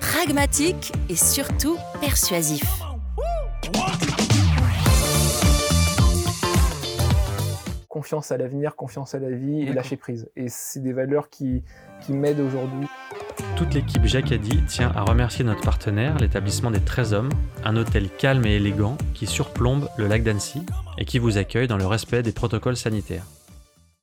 pragmatique et surtout persuasif. Confiance à l'avenir, confiance à la vie et lâcher prise. Et c'est des valeurs qui, qui m'aident aujourd'hui. Toute l'équipe Jacadi tient à remercier notre partenaire, l'établissement des 13 hommes, un hôtel calme et élégant qui surplombe le lac d'Annecy et qui vous accueille dans le respect des protocoles sanitaires.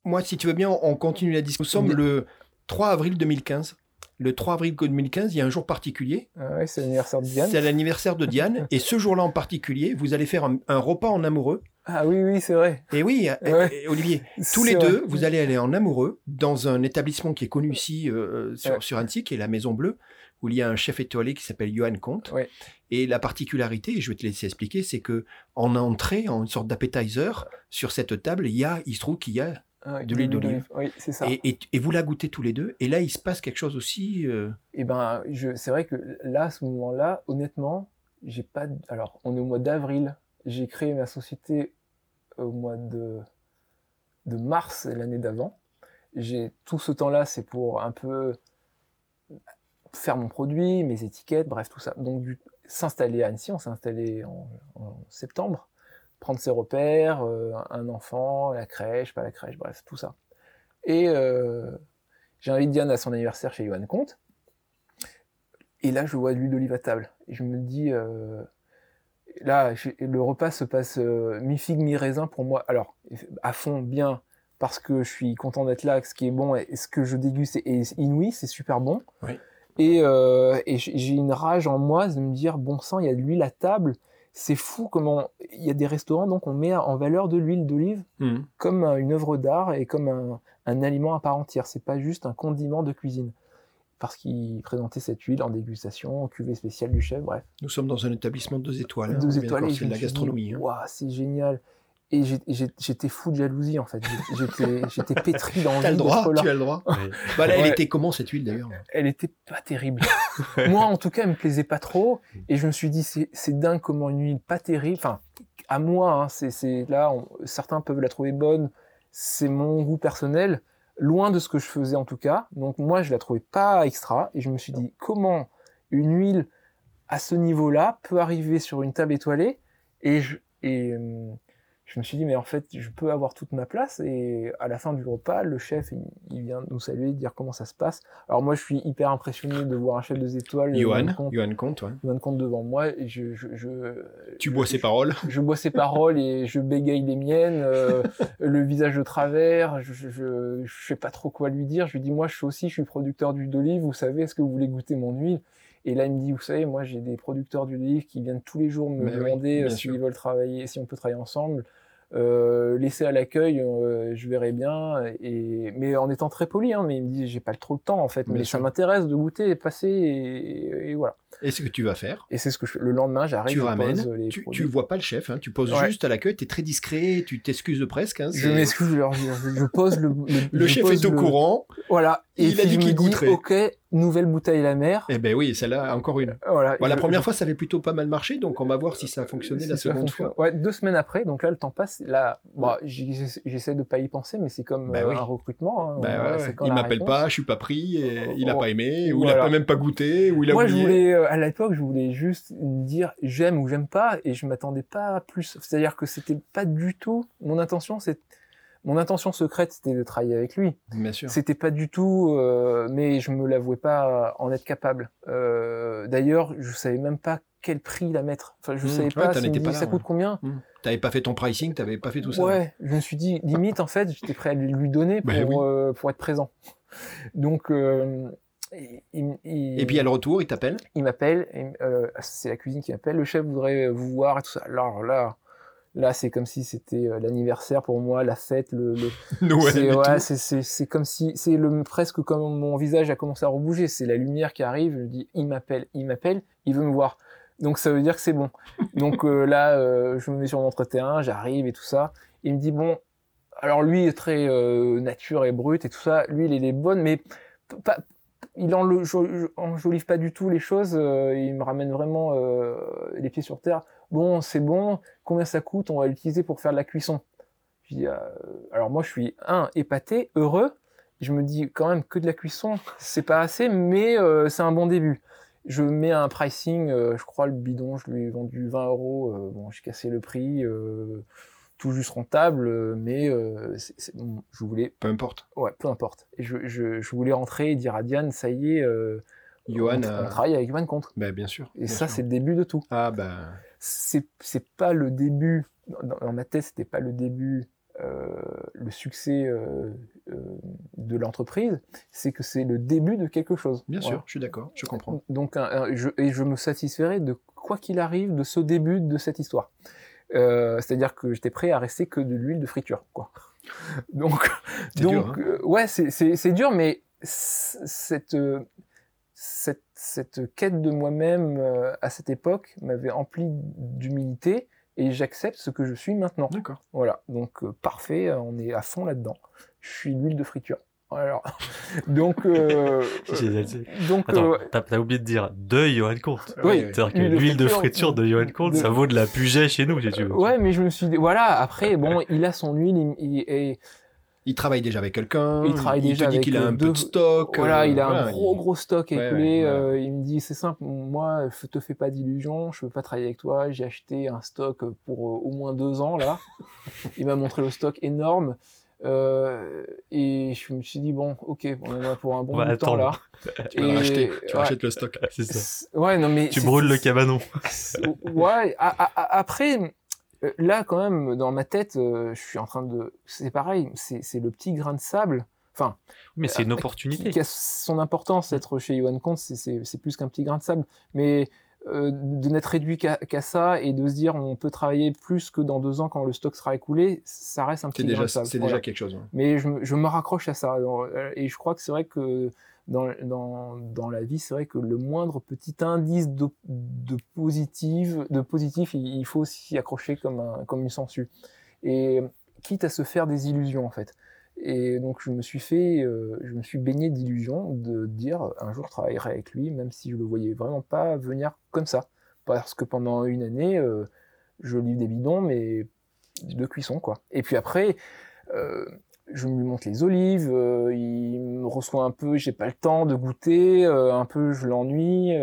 Moi, si tu veux bien, on continue la discussion. Nous sommes le 3 avril 2015. Le 3 avril 2015, il y a un jour particulier. Ah ouais, c'est l'anniversaire de Diane. C'est l'anniversaire de Diane. et ce jour-là en particulier, vous allez faire un, un repas en amoureux. Ah oui, oui, c'est vrai. Et oui, Ouais. et- et Olivier, tous les vrai. deux, vous allez aller en amoureux dans un établissement qui est connu ici euh, sur, Ouais. sur Annecy, qui est la Maison Bleue, où il y a un chef étoilé qui s'appelle Johan Comte. Ouais. Et la particularité, et je vais te laisser expliquer, c'est que en entrée, en une sorte d'appetizer, sur cette table, il y a, il se trouve qu'il y a, Ah, De l'huile d'olive. Oui, c'est ça. et, et- et vous la goûtez tous les deux. Et là, il se passe quelque chose aussi. euh, Et ben, je, c'est vrai que là, à ce moment-là, honnêtement, j'ai pas. Alors, on est au mois d'avril. J'ai créé ma société au mois de, de mars l'année d'avant. J'ai tout ce temps-là, c'est pour un peu faire mon produit, mes étiquettes, bref, tout ça. Donc, du- s'installer à Annecy, on s'est installé en, en septembre, prendre ses repères, euh, un enfant, la crèche, pas la crèche, bref, tout ça. Et euh, j'invite Diane à son anniversaire chez Johan Comte. Et là, je vois de l'huile d'olive à table. Et je me dis, euh, là, je- le repas se passe euh, mi-figue, mi-raisin pour moi. Alors, à fond, bien, parce que je suis content d'être là, ce qui est bon, et ce que je déguste est, inouï, c'est super bon. Oui. Et, euh, et j'ai j'ai une rage en moi de me dire, bon sang, il y a de l'huile à table. C'est fou comment il y a des restaurants, donc on met en valeur de l'huile d'olive comme un- une œuvre d'art et comme un, un aliment à part entière. C'est pas juste un condiment de cuisine. Parce qu'il présentait cette huile en dégustation, en cuvée spéciale du chef, bref. Nous sommes dans un établissement de deux étoiles. hein. Deux est étoiles. C'est de la gastronomie. hein. Waouh, c'est génial. Et j'étais fou de jalousie, en fait. J'étais j'étais pétri T'as le droit, tu as le droit. Oui. Bah là, elle Ouais. était comment cette huile d'ailleurs? Elle était pas terrible. Moi, en tout cas, elle me plaisait pas trop. Et je me suis dit, c'est c'est dingue comment une huile pas terrible. Enfin, à moi, hein, c'est c'est- là, on- certains peuvent la trouver bonne. C'est mon goût personnel, loin de ce que je faisais en tout cas. Donc moi, je la trouvais pas extra. Et je me suis dit, comment une huile à ce niveau-là peut arriver sur une table étoilée? Et je et euh, je me suis dit, mais en fait, je peux avoir toute ma place. Et à la fin du repas, le chef, il, il vient nous saluer, dire comment ça se passe. Alors moi, je suis hyper impressionné de voir un chef des étoiles. Johan, Comte, Johan Comte, ouais. Johan Comte devant moi. Et je, je, je- Tu je- bois ses paroles. je bois ses paroles et je bégaye les miennes, euh, le visage de travers, je, je sais pas trop quoi lui dire. Je lui dis, moi, je suis aussi, je suis producteur d'huile d'olive, vous savez, est-ce que vous voulez goûter mon huile? Et là, il me dit, vous savez, moi, j'ai des producteurs d'huile d'olive qui viennent tous les jours me Mais oui, demander bien euh, s'ils veulent travailler, si on peut travailler ensemble. Euh, laissez à l'accueil, euh, je verrai bien. Et mais en étant très poli, hein, mais il me dit j'ai pas trop le temps en fait, mais ça m'intéresse de goûter, et passer et, et voilà. Et ce que tu vas faire, Et c'est ce que je fais. Le lendemain, j'arrive, tu ramènes, les tu, tu vois pas le chef, hein, tu poses Ouais. juste à l'accueil, tu es très discret, tu t'excuses presque. hein, Je m'excuse, je, je, pose le. Le je chef est au le- courant. Voilà. Et Il a dit qu'il goûterait. Ok, nouvelle bouteille la mer. Eh ben oui, celle-là, encore une. Voilà. Bon, la Je- première je- fois, ça avait plutôt pas mal marché, donc on va voir si ça a fonctionné si la seconde fois. Ouais, deux semaines après, donc là le temps passe. Là, bon, j'essaie de pas y penser, mais c'est comme Bah euh, oui. un recrutement. hein. Bah ouais, ouais. quand Il m'appelle pas, je suis pas pris, et il a Oh, pas aimé, ou il a pas même pas goûté, ou il a Moi, je oublié. voulais, euh, à l'époque, je voulais juste dire j'aime ou j'aime pas, et je m'attendais pas à plus. C'est-à-dire que c'était pas du tout mon intention. C'est mon intention secrète, c'était de travailler avec lui. Bien sûr. C'était pas du tout, euh, mais je me l'avouais pas en être capable. Euh, D'ailleurs, je savais même pas quel prix la mettre. Enfin, je Mmh. savais Ouais, pas. dit, pas ça coûte combien Tu n'avais pas fait ton pricing, tu n'avais pas fait tout ça. Ouais, je me suis dit, limite, en fait, j'étais prêt à lui donner pour, Bah oui. euh, pour être présent. Donc, euh, il, il- Et puis à le retour, il t'appelle? il m'appelle, et, euh, c'est la cuisine qui m'appelle, le chef voudrait vous voir et tout ça. Alors là, là c'est comme si c'était euh, l'anniversaire pour moi, la fête, le, le- Noël c'est et ouais, comme si, c'est le presque comme mon visage a commencé à rebouger. C'est la lumière qui arrive. Je me dis, il m'appelle, il m'appelle, il veut me voir. Donc ça veut dire que c'est bon. Donc euh, là, euh, je me mets sur mon terrain, j'arrive et tout ça. Il me dit bon, alors lui est très euh, nature et brut et tout ça. Lui, il est bonne, mais p- pas, il en enjolive pas du tout les choses. euh, il me ramène vraiment euh, les pieds sur terre. Bon, c'est bon. Combien ça coûte On va l'utiliser pour faire de la cuisson. Euh, alors moi, je suis un épaté, heureux. Je me dis quand même que de la cuisson, c'est pas assez, mais c'est un bon début. Je mets un pricing, je crois le bidon, je lui ai vendu 20 euros. bon, j'ai cassé le prix, tout juste rentable, euh, mais euh, bon, je voulais, Peu importe. ouais, peu importe. Et je, je, je voulais rentrer et dire à Diane, ça y est, euh, Johan, on, euh, on travaille avec Johan Contre. Ben, bien sûr. Et bien ça, c'est le début de tout Ah ben. c'est c'est pas le début dans, dans ma tête c'était pas le début euh, le succès de l'entreprise c'est que c'est le début de quelque chose Bien Voilà. sûr, je suis d'accord, je comprends. donc un- un- je, et je me satisferais de quoi qu'il arrive de ce début de cette histoire Euh, c'est-à-dire que j'étais prêt à rester que de l'huile de friture quoi donc donc dur, hein. euh, ouais c'est- dur mais cette euh, cette, cette quête de moi-même euh, à cette époque m'avait empli d'humilité et j'accepte ce que je suis maintenant. D'accord. Voilà, donc parfait, on est à fond là-dedans. Je suis l'huile de friture. Alors, donc, euh, euh, donc, Attends, euh, t'as oublié de dire de Johan Comte. Oui. C'est-à-dire que L'huile de friture, de Johan Comte, de- ça vaut de la puget chez nous, si tu veux. ouais, mais je me suis dit, voilà, après, bon, il a son huile, il- il- et Il travaille déjà avec quelqu'un. Il travaille déjà te dit avec, qu'il a euh, un peu deux- de stock. Voilà, euh, il a un gros il- gros stock Ouais, écoulé. ouais, euh, il me dit c'est simple, moi je te fais pas d'illusions, je veux pas travailler avec toi. J'ai acheté un stock pour euh, au moins deux ans là. il m'a montré le stock énorme euh, et je me suis dit bon ok on en a pour un bon de temps là. Tu vas racheter, tu ouais. rachètes le stock. C'est ça. C'est- Ouais non mais Tu brûles le cabanon. Ouais, a- a- a- après, euh, là, quand même, dans ma tête, euh, je suis en train de. C'est pareil, c'est c'est le petit grain de sable. Enfin, Mais c'est une opportunité. qui a son importance, être chez Yohan Comte, c'est- c'est c'est plus qu'un petit grain de sable. Mais euh, de n'être réduit qu'à ça et de se dire on peut travailler plus que dans deux ans quand le stock sera écoulé, ça reste un petit C'est déjà, c'est Voilà déjà quelque chose. mais je, me- je me raccroche à ça. Euh, Et je crois que c'est vrai que dans, dans, dans la vie, c'est vrai que le moindre petit indice de, de, positif, de positif, il, il faut s'y accrocher comme, un, comme une sangsue. Et quitte à se faire des illusions, en fait. Et donc, je me suis fait, euh, je me suis baigné d'illusions de dire un jour je travaillerai avec lui, même si je le voyais vraiment pas venir comme ça. Parce que pendant une année, euh, je livre des bidons, mais de cuisson, quoi. Et puis après, euh, je lui montre les olives, il me reçoit un peu, j'ai pas le temps de goûter, un peu je l'ennuie,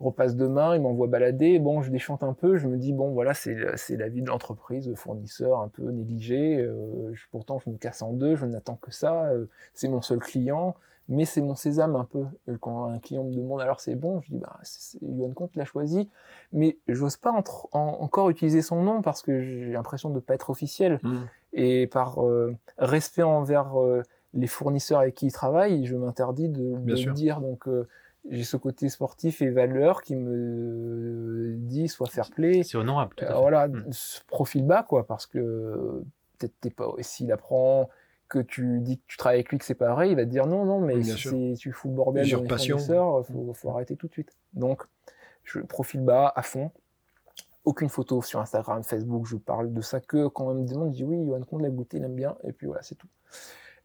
repasse demain, il m'envoie balader, bon je déchante un peu, je me dis bon voilà c'est la vie de l'entreprise, fournisseur un peu négligé, euh, je- pourtant je me casse en deux, je n'attends que ça, euh, c'est mon seul client, mais c'est mon sésame un peu. Et Quand un client me demande alors c'est bon, je dis bah c'est Yohan Comte l'a choisi, mais j'ose pas entre- en- encore utiliser son nom parce que j'ai l'impression de pas être officiel Mm. et par euh, respect envers euh, les fournisseurs avec qui ils travaillent, je m'interdis de, de le dire. Donc euh, j'ai ce côté sportif et valeur qui me dit soit fair play. C'est honorable. tout à Euh, fait. voilà, Mm. ce profil bas quoi, parce que peut-être t'es pas. S'il apprend que tu dis que tu travailles avec lui que c'est pareil, il va te dire non non mais si tu fous le bordel dans les fournisseurs, faut, faut arrêter tout de suite. Donc je profil bas à fond. Aucune photo sur Instagram, Facebook, je parle de ça que quand on me demande, je dis oui, Johan Comte l'a goûté, il aime bien, et puis voilà, c'est tout.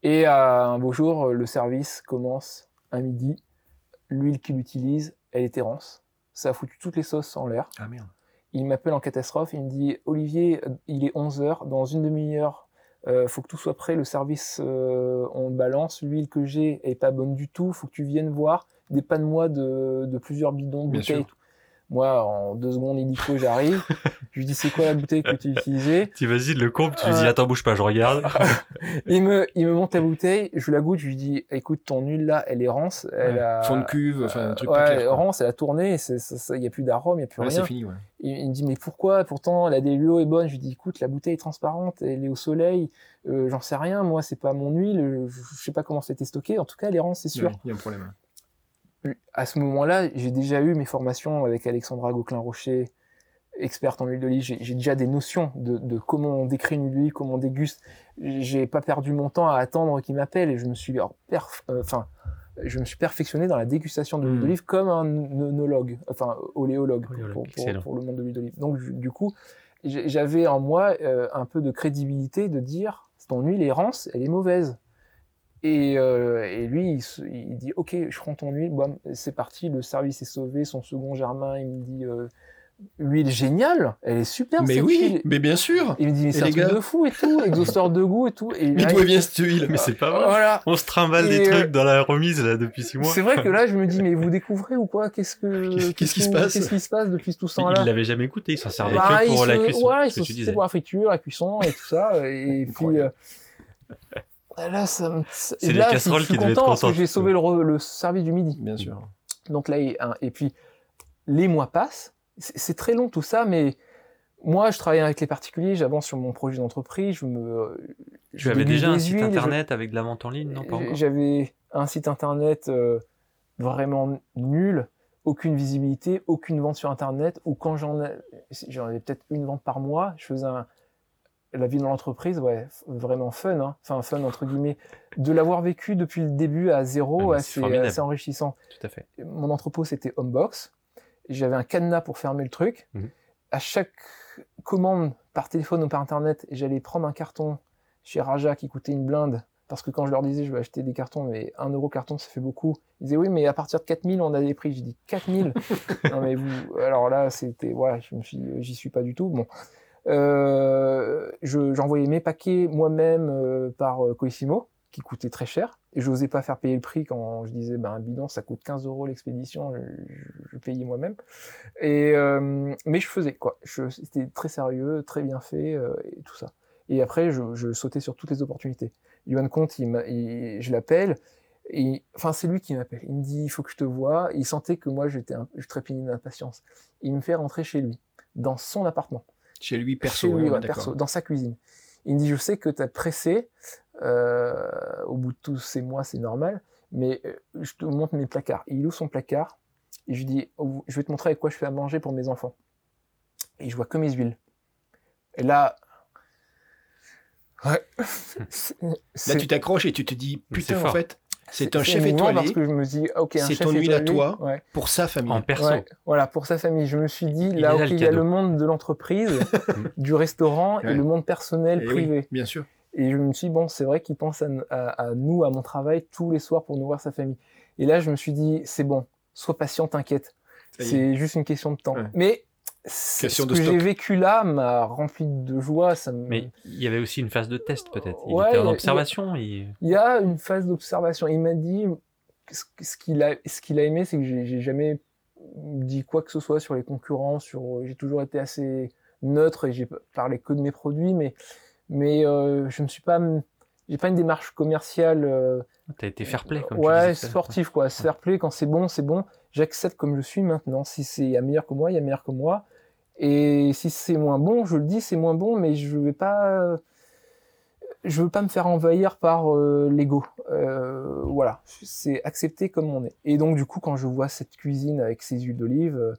Et euh, un beau jour, le service commence à midi, l'huile qu'il utilise, elle est Terrance. Ça a foutu toutes les sauces en l'air. Ah merde. Il m'appelle en catastrophe, il me dit Olivier, euh, il est 11h, dans une demi-heure, euh, faut que tout soit prêt, le service, euh, on balance, l'huile que j'ai est pas bonne du tout, faut que tu viennes voir, dépanne-moi de, de plusieurs bidons, de bouteilles. et tout. Moi, en deux secondes, il dit faut, j'arrive. je lui dis, c'est quoi la bouteille que tu utilisais Tu vas-y, le compte, tu lui dis, attends, bouge pas, je regarde. il me, il me monte la bouteille, je la goûte, je lui dis, écoute, ton huile là, elle est rance, elle a... Fond de cuve, enfin, un truc ouais, pas clair. rance, elle a tourné, il n'y a plus d'arôme, il n'y a plus Ouais, rien. fini, ouais. Il, il me dit mais pourquoi? Pourtant la DLUO est bonne. Je lui dis écoute la bouteille est transparente, elle est au soleil, euh, j'en sais rien. Moi c'est pas mon huile, je, je sais pas comment c'était stocké. En tout cas elle est rance c'est sûr. Ouais, Il y a un problème. À ce moment-là j'ai déjà eu mes formations avec Alexandra Gauquelin-Rocher, experte en huile d'olive. J'ai j'ai déjà des notions de, de comment on décrit une huile d'olive, comment on déguste. J'ai pas perdu mon temps à attendre qu'il m'appelle et je me suis euh, enfin je me suis perfectionné dans la dégustation de l'huile Mm. d'olive comme un œnologue, enfin oléologue pour- Oléologue, pour, pour, excellent. pour le monde de l'huile d'olive. Donc du coup, j'avais en moi euh, un peu de crédibilité de dire ton huile est rance, elle est mauvaise. Et, euh, et lui, il, se- il dit ok, je prends ton huile, bon, c'est parti, le service est sauvé. Son second Germain, il me dit euh, huile géniale, elle est super. Mais cette oui, huile. mais bien sûr. Il me dit mais c'est un truc gars de fou et tout, exhausteur de goût et tout. Et Mais là, d'où il- vient cette huile? Mais c'est pas vrai. voilà. On se trimballe des euh, trucs dans la remise, là, depuis six mois. C'est vrai que là, je me dis, mais vous découvrez ou quoi? Qu'est-ce que Qu'est-ce qui se passe? Qu'est-ce qui se passe depuis tout Mais temps-là? il l'avait jamais écouté, il s'en servait Bah, que il pour la se- cuisson. Ouais, c'était disais. pour la friture, la cuisson et tout ça. Et puis là, ça me... C'est là, je- casseroles je suis qui content parce que j'ai sauvé le, re- le service du midi. Bien sûr. Donc là, et, un- et puis les mois passent. C'est très long tout ça, mais moi, je travaille avec les particuliers, j'avance sur mon projet d'entreprise, je me. Tu je avais déjà un site je- internet avec de la vente en ligne, non pas J'avais un site internet euh, vraiment nul, aucune visibilité, aucune vente sur internet, ou quand j'en ai- j'en avais peut-être une vente par mois, je faisais un, la vie dans l'entreprise, ouais, vraiment fun, hein. enfin fun entre guillemets, de l'avoir vécu depuis le début à zéro, Ah, ouais, mais c'est assez enrichissant. Tout à fait. Mon entrepôt c'était Homebox, j'avais un cadenas pour fermer le truc. Mhm. À chaque commande par téléphone ou par internet, j'allais prendre un carton chez Raja qui coûtait une blinde. Parce que quand je leur disais je vais acheter des cartons, mais 1 euro carton ça fait beaucoup. Ils disaient oui, mais à partir de 4000 on a des prix. J'ai dit 4000 Non mais vous. Alors là c'était. Ouais, je me suis. J'y suis pas du tout. Bon. Euh, je- J'envoyais mes paquets moi-même euh, par euh, Coissimo qui coûtait très cher. Et je n'osais pas faire payer le prix quand je disais ben, bidon ça coûte 15 euros l'expédition. Je, je- je payais moi-même. Et euh, mais je faisais quoi. Je- C'était très sérieux, très bien fait euh, et tout ça. Et après, je, je sautais sur toutes les opportunités. Yohan Comte, il il- je l'appelle. Et, enfin, c'est lui qui m'appelle. Il me dit, il faut que je te vois. Il sentait que moi, j'étais, je trépignais d'impatience. Il me fait rentrer chez lui, dans son appartement. Chez lui, perso. Chez lui, ouais, ouais, d'accord. perso, dans sa cuisine. Il me dit, je sais que tu as pressé. euh, au bout de tous ces mois, c'est normal. Mais euh, je te montre mes placards. Et il ouvre son placard. Et je lui dis, oh, je vais te montrer avec quoi je fais à manger pour mes enfants. Et je vois que mes huiles. Et là, ouais. Là, tu t'accroches et tu te dis, putain, en fait, c'est un chef étoilé parce que je me dis, ok, un C'est chef ton huile à toi. ouais. pour sa famille. En perso. Ouais, voilà, pour sa famille. Je me suis dit, Il là, ok, il y a le monde de l'entreprise, du restaurant Ouais. et le monde personnel, Eh oui, privé. bien sûr. Et je me suis dit, bon, c'est vrai qu'il pense à, à- à nous, à mon travail, tous les soirs pour nourrir sa famille. Et là, je me suis dit, c'est bon, sois patient, t'inquiète. C'est juste une question de temps. Ouais. Mais ce que j'ai vécu là m'a rempli de joie. Ça me... Mais il y avait aussi une phase de test, peut-être. Il Ouais, était il y en a- observation. il- Il y a une phase d'observation. Il m'a dit ce ce qu'il a, ce qu'il a aimé, c'est que j'ai jamais dit quoi que ce soit sur les concurrents. Sur, j'ai toujours été assez neutre et j'ai parlé que de mes produits, mais mais euh, je ne suis pas, j'ai pas une démarche commerciale. euh, T'as été fair play, comme tu ouais, disais à l'heure. sportif quoi. Se faire play quand c'est bon, c'est bon. J'accepte comme je suis maintenant. Si c'est il y a meilleur que moi, il y a meilleur que moi. Et si c'est moins bon, je le dis, c'est moins bon, mais je vais pas, je veux pas me faire envahir par euh, l'ego. Euh, voilà, c'est accepter comme on est. Et donc du coup, quand je vois cette cuisine avec ses huiles d'olive, euh,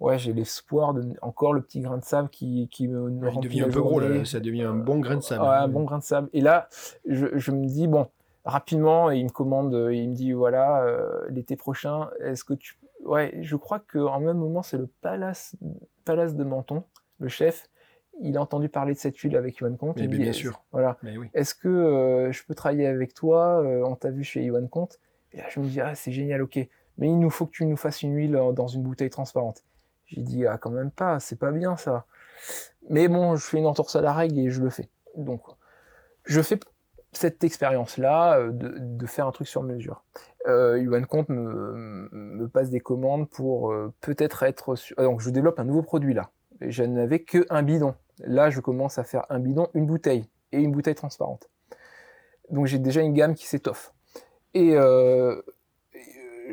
ouais, j'ai l'espoir de encore le petit grain de sable qui qui me, Il remplit devient un peu gros, là. Ça devient un bon grain de sable. Ouais, un bon grain de sable. Et là, je, je me dis, bon, rapidement, il me commande, euh, il me dit, voilà, l'été prochain, est-ce que tu... Ouais, je crois qu'en même moment, c'est le Palace, Palace de Menton, le chef, il a entendu parler de cette huile avec Yohan Comte. Mais il me bien sûr. est-ce- Voilà. Mais oui. Est-ce que euh, je peux travailler avec toi euh, On t'a vu chez Yohan Comte? Et là, je me dis, ah, c'est génial, ok. Mais il nous faut que tu nous fasses une huile euh, dans une bouteille transparente. J'ai dit, ah, quand même pas, c'est pas bien ça. Mais bon, je fais une entorse à la règle et je le fais. Donc, je fais cette expérience-là euh, de, de, faire un truc sur mesure. Euh, Yuan Comte me, me, passe des commandes pour euh, peut-être être... Sur... Ah, donc je développe un nouveau produit là. Et je n'avais que un bidon. Là, je commence à faire un bidon, une bouteille et une bouteille transparente. Donc j'ai déjà une gamme qui s'étoffe. Et euh,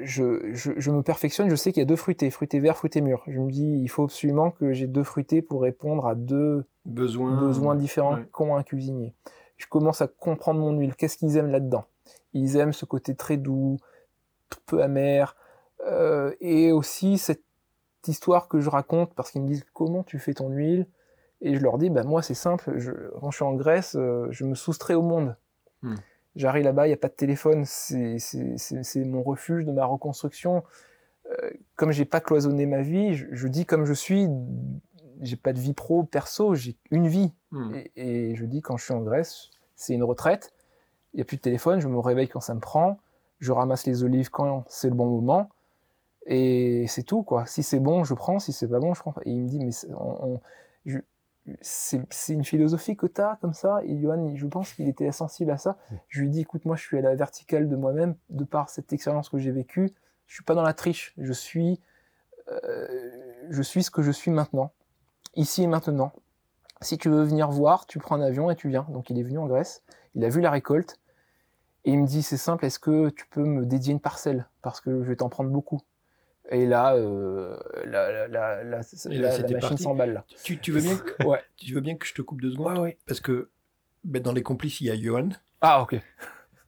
je, je, je, me perfectionne, je sais qu'il y a deux fruités, fruités verts, fruités mûrs. Je me dis, il faut absolument que j'ai deux fruités pour répondre à deux besoins, besoins différents qu'ont un cuisinier. Je commence à comprendre mon huile, qu'est-ce qu'ils aiment là-dedans? Ils aiment ce côté très doux, peu amer, euh, et aussi cette histoire que je raconte, parce qu'ils me disent, comment tu fais ton huile? Et je leur dis, bah, moi c'est simple, je, quand je suis en Grèce, euh, je me soustrais au monde. Hmm. J'arrive là-bas, il n'y a pas de téléphone, c'est mon refuge de ma reconstruction. Euh, comme j'ai pas cloisonné ma vie, je, je, dis comme je suis, j'ai pas de vie pro, perso, j'ai une vie. Hmm. Et, et, je dis quand je suis en Grèce, c'est une retraite, il n'y a plus de téléphone, je me réveille quand ça me prend, je ramasse les olives quand c'est le bon moment, et c'est tout, quoi. Si c'est bon, je prends, si c'est pas bon, je prends. Et il me dit, mais c'est une philosophie que tu as comme ça. Et Johan, je pense qu'il était sensible à ça. Je lui dis, écoute, moi, je suis à la verticale de moi-même, de par cette expérience que j'ai vécue. Je suis pas dans la triche. Je suis, euh, je suis ce que je suis maintenant, ici et maintenant. Si tu veux venir voir, tu prends un avion et tu viens. Donc, il est venu en Grèce. Il a vu la récolte. Et il me dit, c'est simple, est-ce que tu peux me dédier une parcelle? Parce que je vais t'en prendre beaucoup. Et là, euh, la, la, la, la machine s'emballe. Là. Tu, tu, veux bien que, ouais. tu veux bien que je te coupe deux secondes? Ouais, ouais. Parce que ben, dans les complices, il y a Johan. Ah, ok.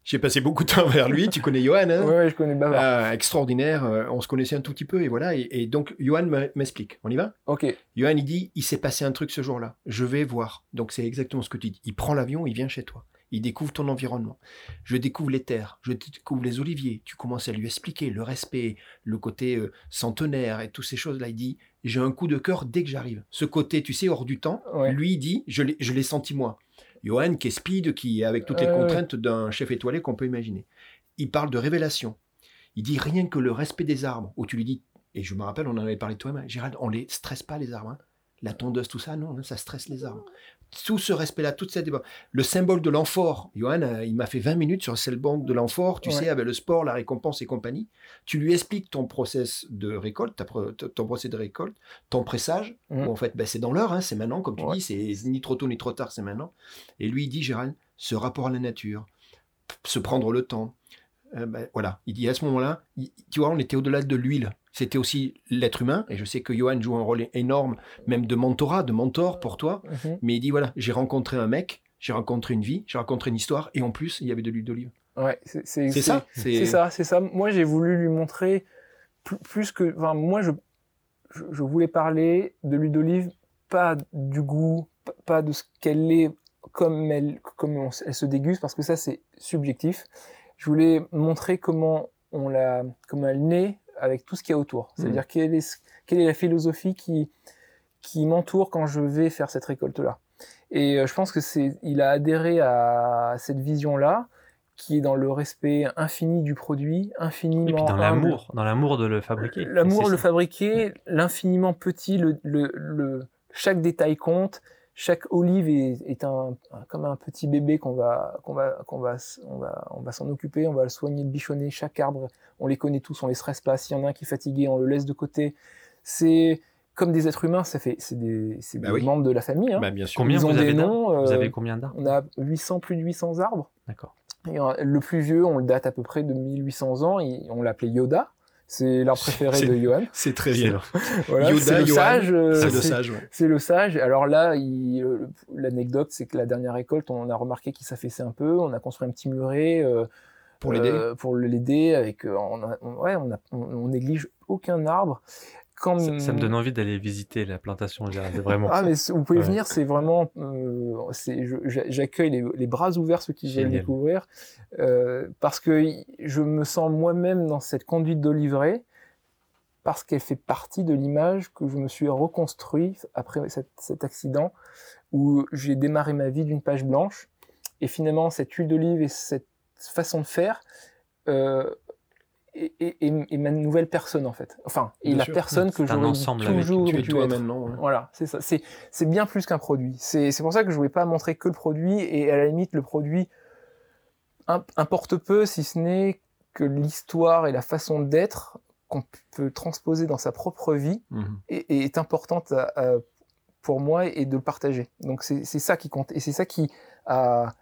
J'ai passé beaucoup de temps vers lui. Tu connais Johan, hein Oui, je connais Bavard. Euh, extraordinaire. Euh, on se connaissait un tout petit peu et voilà. Et, et donc, Johan m'explique. On y va? Ok. Johan, il dit il s'est passé un truc ce jour-là. Je vais voir. Donc, c'est exactement ce que tu dis. Il prend l'avion, il vient chez toi. Il découvre ton environnement. Je découvre les terres, je découvre les oliviers. Tu commences à lui expliquer le respect, le côté euh, centenaire et toutes ces choses-là. Il dit J'ai un coup de cœur dès que j'arrive. Ce côté, tu sais, hors du temps, ouais. lui il dit Je l'ai senti moi. Johan, qui est speed, qui est avec toutes les contraintes d'un chef étoilé qu'on peut imaginer. Il parle de révélation. Il dit rien que le respect des arbres, où tu lui dis, et je me rappelle, on en avait parlé toi-même, Gérald, on les stresse pas les arbres. hein. La tondeuse, tout ça, non, non, ça stresse les arbres. Tout ce respect-là, toute cette. Le symbole de l'amphore, Johan, euh, il m'a fait 20 minutes sur le symbole de l'amphore, tu Ouais. sais, avec le sport, la récompense et compagnie. Tu lui expliques ton process de récolte, ton procès de récolte, ton pressage, Mhm. où en fait, ben, c'est dans l'heure, hein, c'est maintenant, comme tu Ouais. dis, c'est ni trop tôt ni trop tard, c'est maintenant. Et lui, il dit, Gérald, ce rapport à la nature, se prendre le temps. Euh, ben, voilà, il dit à ce moment-là, il- tu vois, on était au-delà de l'huile. C'était aussi l'être humain, et je sais que Johan joue un rôle énorme, même de mentorat, de mentor pour toi. Mhm. Mais il dit voilà, j'ai rencontré un mec, j'ai rencontré une vie, j'ai rencontré une histoire, et en plus, il y avait de l'huile d'olive. Ouais, c'est ça C'est ça, c'est ça. Moi, j'ai voulu lui montrer plus, plus que. Enfin, moi, je, je, je voulais parler de l'huile d'olive, pas du goût, pas- de ce qu'elle est comme elle, comme on elle se déguste, parce que ça, c'est subjectif. Je voulais montrer comment on la, comment elle naît avec tout ce qu'il y a autour. C'est-à-dire quelle est, quelle est la philosophie qui, qui m'entoure quand je vais faire cette récolte-là. Et euh, je pense que c'est, il a adhéré à cette vision-là, qui est dans le respect infini du produit, infiniment Et puis dans l'amour, dans l'amour de le fabriquer. L'amour, C'est le fabriquer, l'infiniment petit, le, le, le, chaque détail compte. Chaque olive est, est un, un- comme un petit bébé qu'on va, qu'on va, qu'on va, s- on va, on va s'en occuper, on va le soigner, le bichonner. Chaque arbre, on les connaît tous, on les stresse pas. S'il y en a un qui est fatigué, on le laisse de côté. C'est comme des êtres humains, ça fait, c'est des, c'est Bah des oui. membres de la famille. Hein. Bah, bien sûr. Combien Ils ont vous des avez d'arbres noms. Vous euh, avez combien d'arbres? on a 800, plus de 800 arbres. D'accord. Et, euh, le plus vieux, on le date à peu près de 1800 ans. et on l'appelait Yoda. C'est l'arbre préféré de Johan. C'est très bien. Voilà, Yoda, c'est le sage. euh, C'est le sage, ouais. C'est le sage. Alors là, il- euh, l'anecdote, c'est que la dernière récolte, on a remarqué qu'il s'affaissait un peu. On a construit un petit muret euh, Pour l'aider. euh, pour l'aider. Avec, euh, on, a- on- ouais, on, a- on- on néglige aucun arbre. Quand, Ça, ça me donne envie d'aller visiter la plantation, Gérald, vraiment. Ah, mais vous pouvez Ouais. venir, c'est vraiment. euh, J'accueille les, les bras ouverts ceux qui Génial. découvrir, euh, parce que je me sens moi-même dans cette conduite d'Olivret, parce qu'elle fait partie de l'image que je me suis reconstruit après cet, cet accident, où j'ai démarré ma vie d'une page blanche, et finalement, cette huile d'olive et cette façon de faire. Euh, est, est- est- est ma nouvelle personne en fait. Enfin, et Bien la sûr. personne que un j'aurais ensemble avec- toujours Tu es toi être. maintenant. hein. Voilà, c'est ça. C'est, c'est bien plus qu'un produit. C'est, c'est pour ça que je voulais pas montrer que le produit et à la limite le produit, importe peu, si ce n'est que l'histoire et la façon d'être qu'on peut transposer dans sa propre vie Mhm. est, est importante à- à- pour moi et de le partager. Donc c'est c'est ça qui compte et c'est ça qui a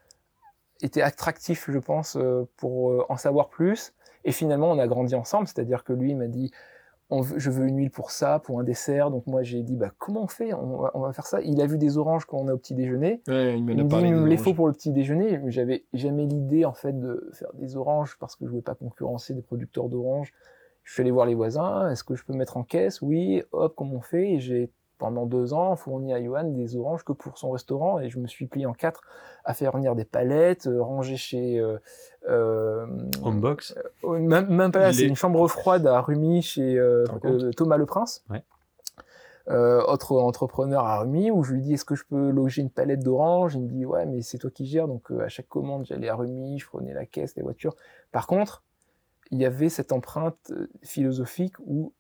été attractif, je pense, euh, pour euh, en savoir plus. Et finalement, on a grandi ensemble, c'est-à-dire que lui m'a dit on veut- je veux une huile pour ça, pour un dessert. Donc moi j'ai dit bah comment on fait? On va, on va faire ça. Il a vu des oranges quand on est au petit déjeuner. Ouais, il a me dit, il me les faut pour le petit déjeuner. J'avais jamais l'idée, en fait, de faire des oranges parce que je voulais pas concurrencer des producteurs d'oranges. Je suis allé voir les voisins. Est-ce que je peux mettre en caisse? Oui. Hop, comment on fait? Et j'ai, pendant deux ans, fourni à Johan des oranges que pour son restaurant. Et je me suis plié en quatre à faire venir des palettes, euh, ranger chez, euh, euh, Homebox. euh, même, même pas là, Les- c'est une chambre froide à Rumi chez euh, Thomas Le Prince. Ouais. Euh, autre entrepreneur à Rumi où je lui dis est-ce que je peux loger une palette d'oranges? Il me dit ouais mais c'est toi qui gères donc euh, à chaque commande j'allais à Rumi je prenais la caisse les voitures par contre il y avait cette empreinte philosophique où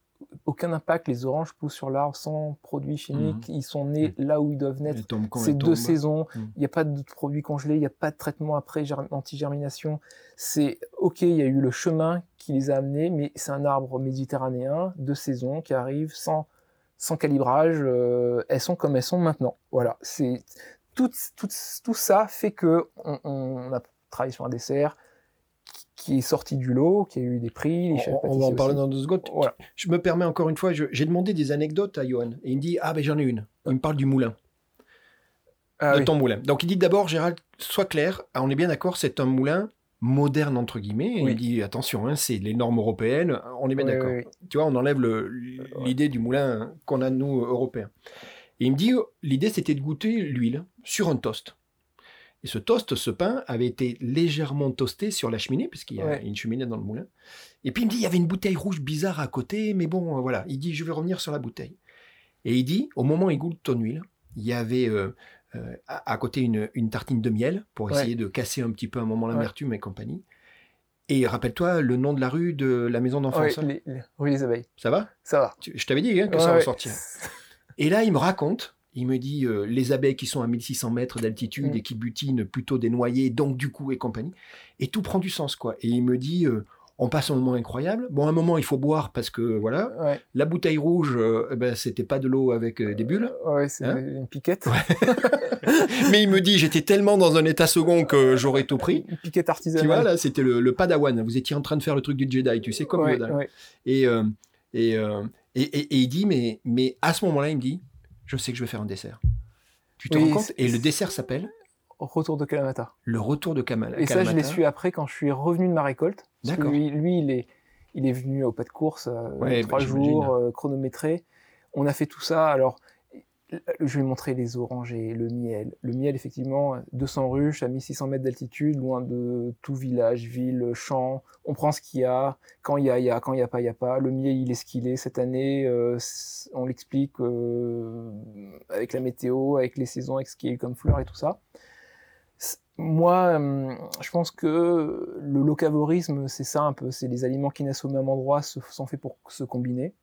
aucun impact les oranges poussent sur l'arbre sans produits chimiques ils sont nés là où ils doivent naître c'est deux saisons, il Mm. n'y a pas de produits congelés, il n'y a pas de traitement après germ- anti-germination. C'est ok, il y a eu le chemin qui les a amenés, mais c'est un arbre méditerranéen, deux saisons, qui arrive sans, sans calibrage. euh, elles sont comme elles sont maintenant. Voilà, c'est tout, tout, tout ça fait que on, on a travaillé sur un dessert qui- est sorti du lot, qui a eu des prix. Les On, on va en parler aussi. dans deux secondes. Voilà. Je me permets encore une fois, j'ai demandé des anecdotes à Johan. Et il me dit Ah, ben j'en ai une. Il me parle du moulin, Ah de oui. ton moulin. Donc il dit d'abord, Gérald, sois clair. Ah, on est bien d'accord, c'est un moulin moderne, entre guillemets. Et Oui. il dit Attention, hein, c'est les normes européennes. On est bien Oui, d'accord. Tu vois, on enlève le- l'idée du moulin qu'on a, nous, Européens. Et il me dit L'idée, c'était de goûter l'huile sur un toast. Et ce toast, ce pain, avait été légèrement toasté sur la cheminée, puisqu'il y a Ouais. une cheminée dans le moulin. Et puis il me dit, il y avait une bouteille rouge bizarre à côté, mais bon, euh, voilà. Il dit, je vais revenir sur la bouteille. Et il dit, au moment où il goûte ton huile, il y avait euh, euh, à, à côté une, une tartine de miel pour Ouais. essayer de casser un petit peu un moment l'amertume et compagnie. Et rappelle-toi le nom de la rue de la maison d'enfance. Oui, les abeilles. Ça va? Ça va. Tu- Je t'avais dit hein, que ça ressortirait. Et là, il me raconte, il me dit euh, les abeilles qui sont à 1600 mètres d'altitude et qui butinent plutôt des noyés, donc du coup et compagnie. Et tout prend du sens, quoi. Et il me dit euh, on passe un moment incroyable. Bon, un moment, il faut boire parce que voilà. Ouais. La bouteille rouge, euh, eh ben, c'était pas de l'eau avec euh, des bulles. Ouais, c'est Hein une piquette. Mais il me dit j'étais tellement dans un état second que j'aurais tout pris. Une piquette Tu artisanale. vois, là, c'était le, le padawan. Vous étiez en train de faire le truc du Jedi, tu sais, comme Ouais, Yoda. euh, et, euh, et, et- et il dit, mais, mais à ce moment-là, il me dit, je sais que je vais faire un dessert. Tu te Oui, rends compte? Et le dessert s'appelle Retour de Kalamata. le retour de Kamal. Et ça, je l'ai Kalamata. su après quand je suis revenu de ma récolte. D'accord. lui, lui, il est, il est venu au pas de course, euh, Ouais, trois bah, jours, euh, chronométré. On a fait tout ça. Alors, je ai montré les orangers, le miel. Le miel, effectivement, 200 ruches à 1600 mètres d'altitude, loin de tout village, ville, champ. On prend ce qu'il y a. Quand il y a, il y a. Quand il n'y a pas, il n'y a pas. Le miel, il est ce qu'il est. Cette année, euh, on l'explique euh, avec la météo, avec les saisons, avec ce qu'il y a eu comme fleurs et tout ça. Moi, hum, je pense que le locavorisme, c'est ça un peu. C'est les aliments qui naissent au même endroit sont faits pour se combiner.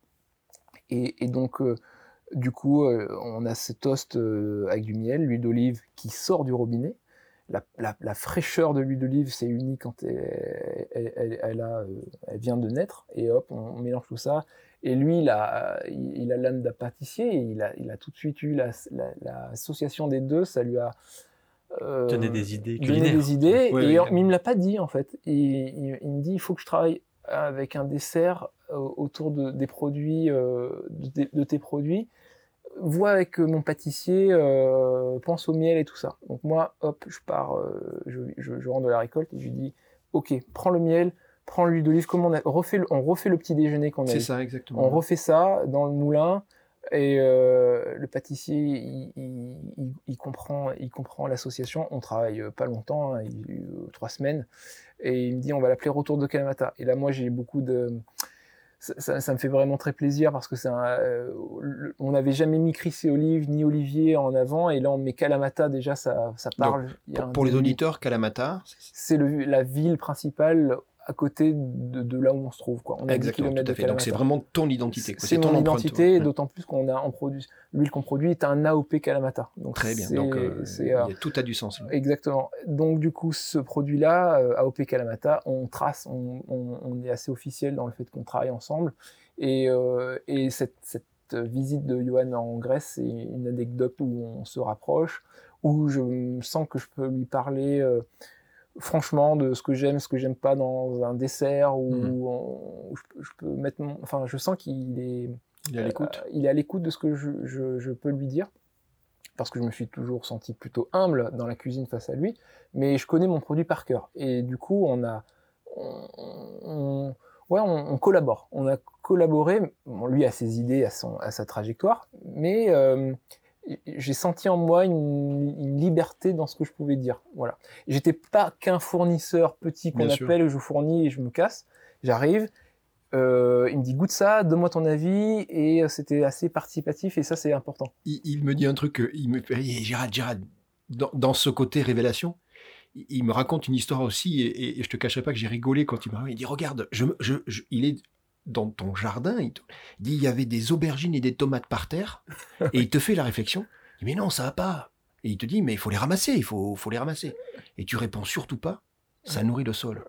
Et, et donc, euh, du coup, euh, on a ce toast euh, avec du miel, l'huile d'olive qui sort du robinet. La, la- la fraîcheur de l'huile d'olive, c'est unique quand elle, elle- elle- elle a, euh, elle vient de naître. Et hop, on, mélange tout ça. Et lui, il a il il a l'âme d'un pâtissier. Et il, a, il a tout de suite eu la- la- l'association des deux. Ça lui a euh, Donner des idées donné culinaires. des idées. Ouais, et, ouais. mais il me l'a pas dit en fait. Et il, il me dit, il faut que je travaille avec un dessert autour de, des produits, euh, de, de tes produits. Vois avec euh, mon pâtissier, euh, pense au miel et tout ça. Donc moi, hop, je pars, euh, je, je, je rentre de la récolte et je lui dis, ok, prends le miel, prends l'huile d'olive, comme on a refait, le- on refait le petit déjeuner qu'on a C'est ça, exactement. On refait ça dans le moulin et euh, le pâtissier, il, il- il- il comprend, il comprend l'association. On travaille pas longtemps, hein, trois semaines, et il me dit on va l'appeler Retour de Kalamata. Et là, moi, j'ai beaucoup de ça, ça- ça me fait vraiment très plaisir parce que c'est euh, on n'avait jamais mis Chris et Olive ni Olivier en avant et là on met Kalamata déjà ça, ça parle. Pour, les auditeurs, Kalamata, c'est le- la ville principale à côté de, là où on se trouve. Quoi. On a Exactement, tout à fait. Donc c'est vraiment ton identité. C'est ton identité, d'autant plus qu'on a en produit. L'huile qu'on produit est un AOP Kalamata. Donc Très bien. Donc euh, euh, tout a du sens. Exactement. Donc du coup, ce produit-là, euh, AOP Kalamata, on trace, on, on, est assez officiel dans le fait qu'on travaille ensemble. Et, et cette, cette, visite de Johan en Grèce, c'est une anecdote où on se rapproche, où je sens que je peux lui parler franchement de ce que j'aime, ce que j'aime pas dans un dessert mhm. je, peux mettre mon, enfin je sens qu'il est il est à l'écoute. Euh, il est à l'écoute de ce que je, je, peux lui dire. Parce que je me suis toujours senti plutôt humble dans la cuisine face à lui, mais je connais mon produit par cœur. Et du coup on a on, ouais on, collabore, on a collaboré, lui a ses idées, à son à sa trajectoire, mais euh, j'ai senti en moi une, liberté dans ce que je pouvais dire. Voilà. J'étais pas qu'un fournisseur petit qu'on appelle, je fournis et je me casse. J'arrive, euh, il me dit goûte ça, donne-moi ton avis, et c'était assez participatif et ça c'est important. Il, me dit un truc, il me Gérald, Gérald, dans, ce côté révélation, il, me raconte une histoire aussi et, je te cacherai pas que j'ai rigolé quand il m'a il dit regarde, je, je, il est dans ton jardin, il, dit il y avait des aubergines et des tomates par terre, et il te fait la réflexion, il dit mais non, ça va pas. Et il te dit mais il faut les ramasser, il faut, faut les ramasser. Et tu réponds surtout pas, ça nourrit le sol.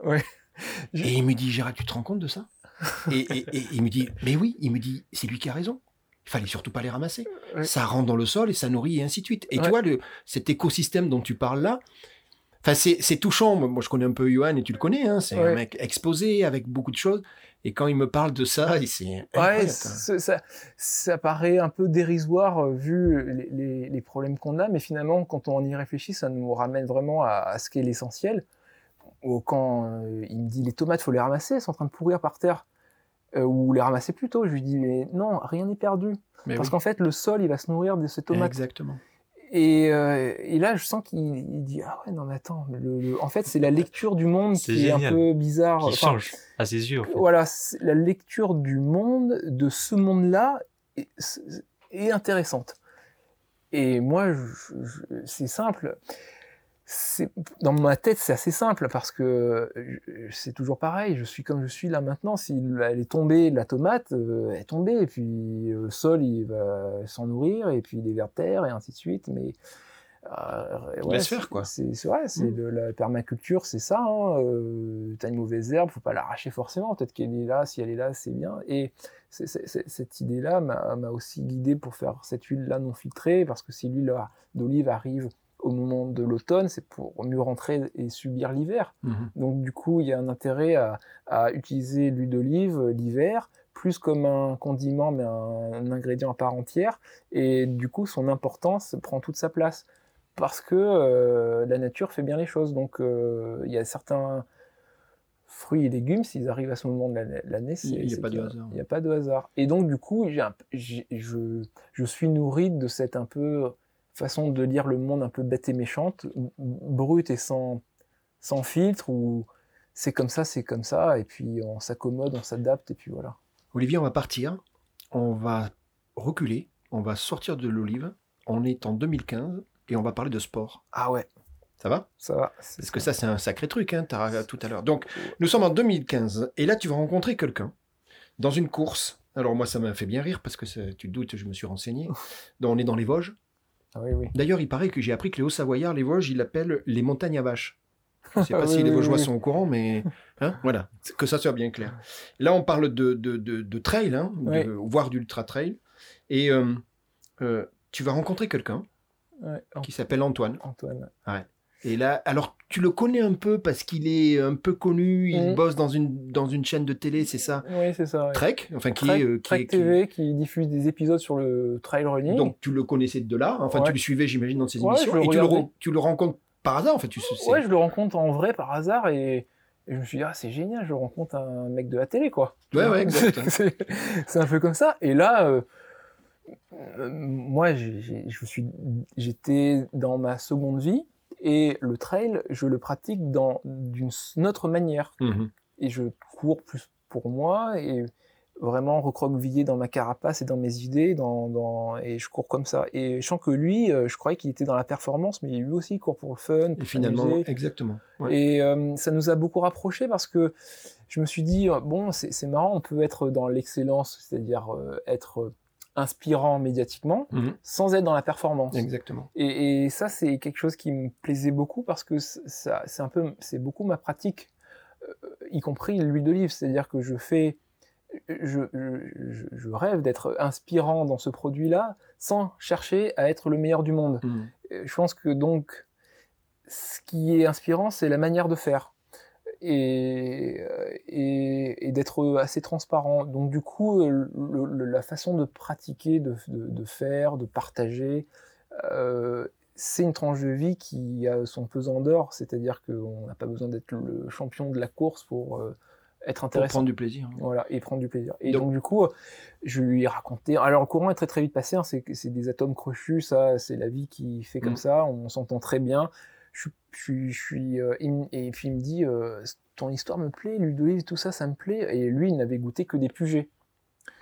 Et il me dit Gérard, tu te rends compte de ça? Et, il me dit mais oui, il me dit c'est lui qui a raison. Il fallait surtout pas les ramasser. Ça rentre dans le sol et ça nourrit et ainsi de suite. Et tu vois, le, cet écosystème dont tu parles là, Enfin, c'est touchant. Moi, je connais un peu Johan et tu le connais. Hein. C'est un mec exposé avec beaucoup de choses. Et quand il me parle de ça, c'est ouais, ça, ça, paraît un peu dérisoire euh, vu les, les, problèmes qu'on a, mais finalement, quand on y réfléchit, ça nous ramène vraiment à, ce qui est l'essentiel. Quand euh, il me dit les tomates, faut les ramasser, elles sont en train de pourrir par terre, euh, ou les ramasser plus tôt, je lui dis mais non, rien n'est perdu, parce qu'en fait le sol, il va se nourrir de ces tomates. Exactement. Euh, et, là, je sens qu'il dit ah ouais non mais attends, le, en fait c'est la lecture du monde qui est un peu bizarre. Qui change à ses yeux. En fait. Voilà, la lecture du monde de ce monde-là est, est, intéressante. Et moi, c'est simple dans ma tête, c'est assez simple parce que euh, c'est toujours pareil. Je suis comme je suis là maintenant. Si elle est tombée, la tomate, euh, elle est tombée, et puis euh, le sol, il va s'en nourrir, et puis des vers terre, et ainsi de suite. Mais ouais, faire quoi. C'est vrai, c'est mmh. la permaculture, c'est ça. Hein. T'as une mauvaise herbe, faut pas l'arracher forcément. Peut-être qu'elle est là, si elle est là, c'est bien. Et cette idée-là m'a aussi guidé pour faire cette huile-là non filtrée, parce que si l'huile d'olive arrive au moment de l'automne, c'est pour mieux rentrer et subir l'hiver. Mhm. Donc du coup, il y a un intérêt à, utiliser l'huile d'olive euh, l'hiver, plus comme un condiment, mais un, ingrédient à part entière. Et du coup, son importance prend toute sa place. Parce que euh, la nature fait bien les choses. Donc euh, il y a certains fruits et légumes, s'ils arrivent à ce moment de l'année, il n'y a, pas de hasard. Il n'y a pas de hasard. Et donc du coup, je, je suis nourri de cette un peu façon de lire le monde un peu bête et méchante, brute et sans, sans filtre, ou c'est comme ça, c'est comme ça, et puis on s'accommode, on s'adapte, et puis voilà. Olivier, on va partir, on va reculer, on va sortir de l'olive, on est en 2015, et on va parler de sport. Ah ouais. Ça va? Ça va. Parce que ça, c'est un sacré truc, hein, as, tout à l'heure. Donc, nous sommes en 2015, et là, tu vas rencontrer quelqu'un dans une course. Alors moi, ça m'a fait bien rire, parce que tu te doutes, je me suis renseigné. Donc, on est dans les Vosges. Ah D'ailleurs, il paraît que j'ai appris que les Hauts-Savoyards, les Vosges, ils l'appellent les montagnes à vaches. Je ne sais pas si les Vosgeois sont au courant, mais hein, voilà, que ça soit bien clair. Là, on parle de, de, de, trail, hein, voire d'ultra trail. Et euh, euh, tu vas rencontrer quelqu'un qui s'appelle Antoine. Antoine. Et là, alors tu le connais un peu parce qu'il est un peu connu, il mm. bosse dans une, dans une chaîne de télé, c'est ça? Oui, c'est ça. Trek, enfin qui est, euh, Trek TV, qui... diffuse des épisodes sur le trail running. Donc tu le connaissais de là, enfin tu le suivais, j'imagine, dans ses émissions, et tu le, tu le, rencontres par hasard, en fait. Tu, ouais, je le rencontre en vrai par hasard et, je me suis dit, ah, c'est génial, je rencontre un mec de la télé, quoi. Ouais, ouais, exact. c'est un peu comme ça. Et là, euh, euh, moi, je suis, j'étais dans ma seconde vie et le trail, je le pratique dans d'une autre manière. Mhm. Et je cours plus pour moi et vraiment recroquevillé dans ma carapace et dans mes idées, dans, dans, et je cours comme ça. Et je sens que lui, euh, je croyais qu'il était dans la performance, mais lui aussi il court pour le fun. Pour et finalement, exactement. Ouais. Et euh, ça nous a beaucoup rapprochés parce que je me suis dit, euh, bon, c'est marrant, on peut être dans l'excellence, c'est-à-dire euh, être inspirant médiatiquement, Mhm. sans être dans la performance. Exactement. Et, et ça, c'est quelque chose qui me plaisait beaucoup parce que ça, c'est un peu, c'est beaucoup ma pratique, euh, y compris l'huile d'olive. C'est-à-dire que je fais, je, je, je- je rêve d'être inspirant dans ce produit-là sans chercher à être le meilleur du monde. Mhm. Euh, Je pense que donc, ce qui est inspirant, c'est la manière de faire. Et, euh, et, et d'être assez transparent. Donc du coup, euh, le- le- la façon de pratiquer, de, de, de faire, de partager, euh, c'est une tranche de vie qui a son pesant d'or, c'est-à-dire qu'on n'a pas besoin d'être le champion de la course pour euh, être Pour intéressant. prendre du plaisir. hein. Voilà, et prendre du plaisir. Et Donc- donc, du coup, je lui ai raconté. Alors, le courant est très très vite passé, hein, c'est des atomes crochus, ça, c'est la vie qui fait comme Mm. ça, on s'entend très bien. Je, je suis. Je suis euh, et puis il me dit euh, Ton histoire me plaît, l'huile d'olive, tout ça, ça me plaît. Et lui, il n'avait goûté que des pugées.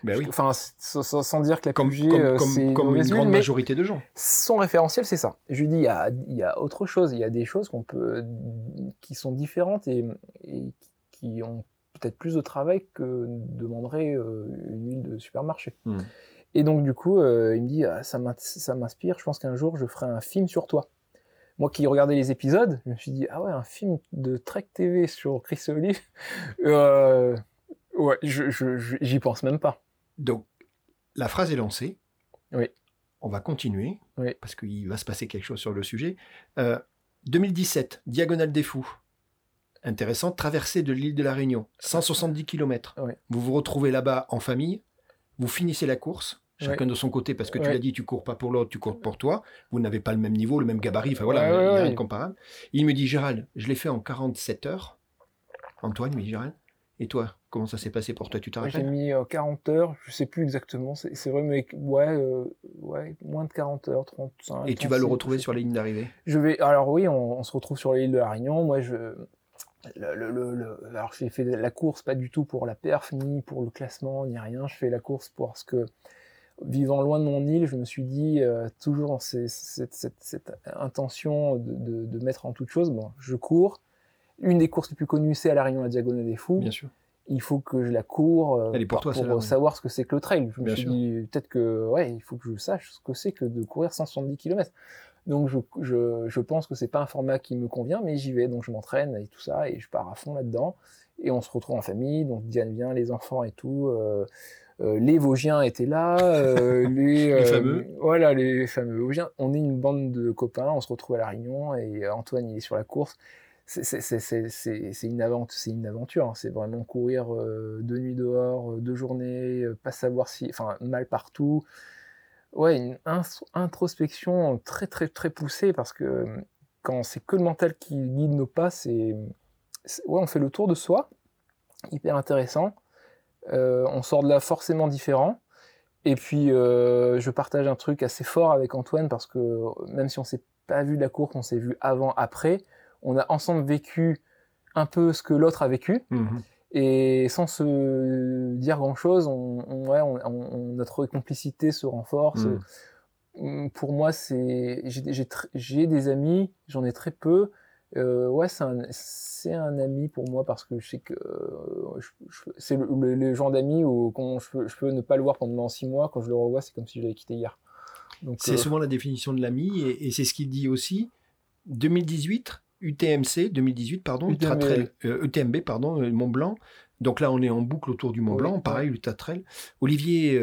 Ben oui. Enfin, sans, dire que la Comme, pugée, comme, euh, comme, c'est comme une grande majorité de gens. son référentiel, c'est ça. Je lui dis, il y a, il y a autre chose, il y a des choses qu'on peut, qui sont différentes et, et qui ont peut-être plus de travail que demanderait une huile de supermarché. Hmm. Et donc, du coup, euh, il me dit, ah, ça m'inspire, je pense qu'un jour, je ferai un film sur toi. Moi qui regardais les épisodes, je me suis dit, ah ouais, un film de Trek TV sur Chris Olive, euh, ouais, je- j'y pense même pas. Donc, la phrase est lancée. Oui. On va continuer, Oui. parce qu'il va se passer quelque chose sur le sujet. Euh, 2017, Diagonale des Fous. Intéressant, traversée de l'île de la Réunion, 170 km. Oui. Vous vous retrouvez là-bas en famille, vous finissez la course, chacun de son côté, parce que tu l'as dit, tu cours pas pour l'autre, tu cours pour toi. Vous n'avez pas le même niveau, le même gabarit, enfin voilà, il n'y a rien de comparable. Il me dit, Gérald, je l'ai fait en 47 heures. Antoine, oui, Gérald. Et toi, comment ça s'est passé pour toi Tu t'en J'ai mis euh, 40 heures, je sais plus exactement, c'est vrai, mais ouais, euh, ouais, moins de 40 heures, 35. Et tu vas le 36, retrouver sur la ligne d'arrivée? Je vais, alors oui, on, on se retrouve sur l'île de la Réunion. Moi, je, le, le- le- le- alors j'ai fait la course pas du tout pour la perf, ni pour le classement, ni rien. Je fais la course parce que, vivant loin de mon île, je me suis dit euh, toujours dans ces- cette, cette- cette intention de, de- de mettre en toute chose. Bon, je cours. Une des courses les plus connues, c'est à la Réunion la Diagonale des Fous. Bien sûr. Il faut que je la cours euh, Elle est pour toi, savoir ce que c'est que le trail. Je me Bien suis sûr. dit peut-être que ouais, il faut que je sache ce que c'est que de courir 170 km. Donc je, je, je pense que c'est pas un format qui me convient, mais j'y vais, donc je m'entraîne et tout ça, et je pars à fond là-dedans. Et on se retrouve en famille, donc Diane vient, les enfants et tout. euh, les Vosgiens étaient là, euh, les, Les euh, fameux. Voilà, les fameux Vosgiens. On est une bande de copains, on se retrouve à La Réunion, et euh, Antoine, il est sur la course. C'est- une, aventure, hein. c'est vraiment courir euh, deux nuits dehors, euh, deux journées, euh, pas savoir si. Enfin, mal partout ouais, une introspection très très très poussée parce que euh, quand c'est que le mental qui guide nos pas, c'est c'est- ouais, on fait le tour de soi, hyper intéressant. Euh, on sort de là forcément différent. Et puis euh, je partage un truc assez fort avec Antoine parce que même si on s'est pas vu de la course, on s'est vu avant, après, on a ensemble vécu un peu ce que l'autre a vécu. Et sans se dire grand chose, on, on- ouais, on- notre complicité se renforce. Mm, Pour moi, c'est j'ai des amis, j'en ai très peu. Euh, ouais, c'est un, c'est un ami pour moi parce que je sais que euh, je- je- c'est le, le- le genre d'ami où quand je peux, je peux ne pas le voir pendant six mois, quand je le revois, c'est comme si je l'avais quitté hier. Donc, C'est euh, souvent la définition de l'ami, et, et c'est ce qu'il dit aussi. 2018, UTMC, 2018, pardon, UTMB. Ultra Trail, euh, UTMB, pardon, Mont Blanc. Donc là, on est en boucle autour du Mont Blanc, pareil, Ultra Trail. Olivier,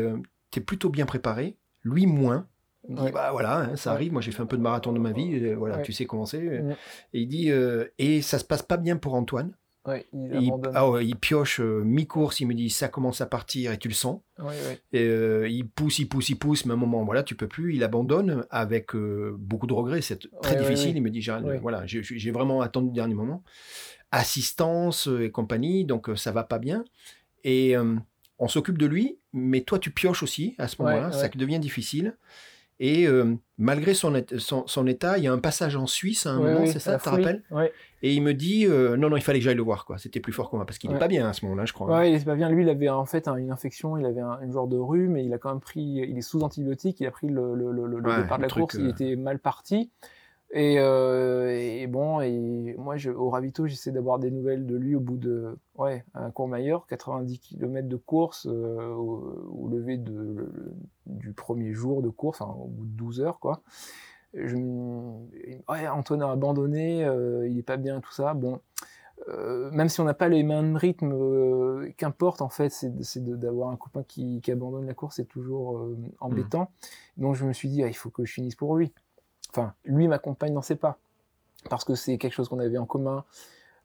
tu es plutôt bien préparé, lui moins. Il dit, Ouais. bah voilà, hein, ça arrive, moi j'ai fait un peu de marathon de ma vie, euh, voilà, Ouais. tu sais comment c'est. Mm. Et il dit, euh, et ça se passe pas bien pour Antoine. il Il, ah ouais, il pioche euh, mi-course, il me dit, ça commence à partir et tu le sens. Et, euh, il pousse, il pousse, il pousse, mais à un moment, voilà, tu peux plus. Il abandonne avec euh, beaucoup de regrets. C'est très difficile. Il me dit, voilà, j'ai- vraiment attendu le dernier moment. Assistance euh, et compagnie, donc euh, ça va pas bien. Et euh, on s'occupe de lui, mais toi, tu pioches aussi à ce moment-là. Ça devient difficile. Et euh, malgré son, son, état, il y a un passage en Suisse à un moment, c'est ça, tu te rappelles Et il me dit euh, non, non, il fallait que j'aille le voir, quoi. C'était plus fort que moi, parce qu'il n'est pas bien à ce moment-là, je crois. Ouais, il est pas bien. Lui, il avait en fait une infection, il avait un, genre de rhume, mais il a quand même pris, il est sous antibiotiques, il a pris le, le, le, départ de la course, il euh, était mal parti. Et, euh, et, bon, et moi, je, au ravito, j'essaie d'avoir des nouvelles de lui au bout de, ouais, un Courmayeur, 90 km de course, euh, au, lever de, du premier jour de course, au bout de 12 heures, quoi. Je, ouais, Antoine a abandonné, euh, il est pas bien, tout ça. Bon, euh, même si on n'a pas les mêmes rythmes, euh, qu'importe en fait, c'est d'avoir un copain qui, qui, abandonne la course, c'est toujours euh, embêtant. Mmh. Donc je me suis dit, ah, il faut que je finisse pour lui enfin, lui m'accompagne dans ses pas, parce que c'est quelque chose qu'on avait en commun.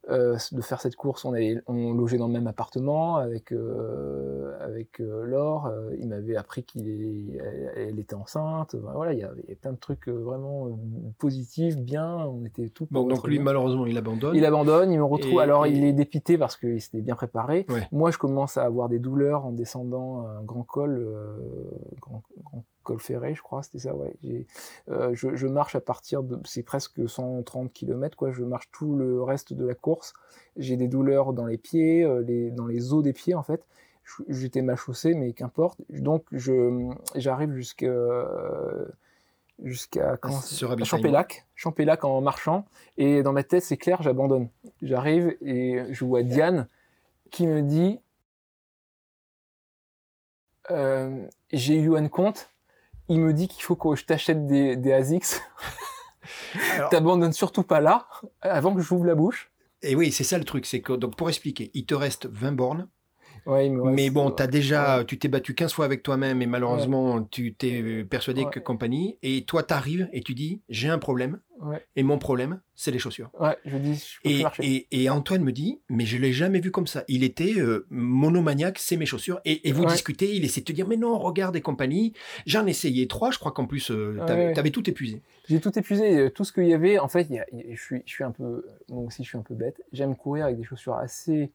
Euh, de faire cette course, on, avait, on logeait dans le même appartement avec euh, avec euh, Laure. Il m'avait appris qu'il elle était enceinte. voilà, il y, avait, plein de trucs vraiment positifs, bien. On était tout. Bon, donc lui, malheureusement, il abandonne. Il abandonne. Il me retrouve. alors, il est dépité parce qu'il s'était bien préparé. Moi, je commence à avoir des douleurs en descendant un grand col, grand, grand col ferré, je crois, c'était ça, ouais. Euh, je, je, marche à partir de, c'est presque 130 km, quoi. Je marche tout le reste de la course. J'ai des douleurs dans les pieds, euh, les, dans les os des pieds, en fait. J'étais mal chaussé, mais qu'importe. Donc, je, j'arrive jusqu'à, jusqu'à, comment Champélac, Champélac en marchant. Et dans ma tête, c'est clair, j'abandonne. J'arrive et je vois Diane qui me dit, euh, j'ai eu un compte il me dit qu'il faut que je t'achète des, des ASICS. T'abandonnes surtout pas là, avant que j'ouvre la bouche. Et oui, c'est ça le truc, c'est que, donc pour expliquer, il te reste 20 bornes, mais bon, as déjà, tu t'es battu 15 fois avec toi-même et malheureusement, tu t'es persuadé que compagnie. Et toi, tu arrives et tu dis, j'ai un problème. Et mon problème, c'est les chaussures. Ouais, je dis, je peux et, marcher. Et, Antoine me dit, mais je l'ai jamais vu comme ça. Il était euh, monomaniaque, c'est mes chaussures. Et, vous discutez, il essaie de te dire, mais non, regarde et compagnie. J'en ai essayé trois, je crois qu'en plus, euh, tu avais, tout épuisé. J'ai tout épuisé, euh, tout ce qu'il y avait. En fait, je, suis, je suis un peu, moi aussi, je suis un peu bête. J'aime courir avec des chaussures assez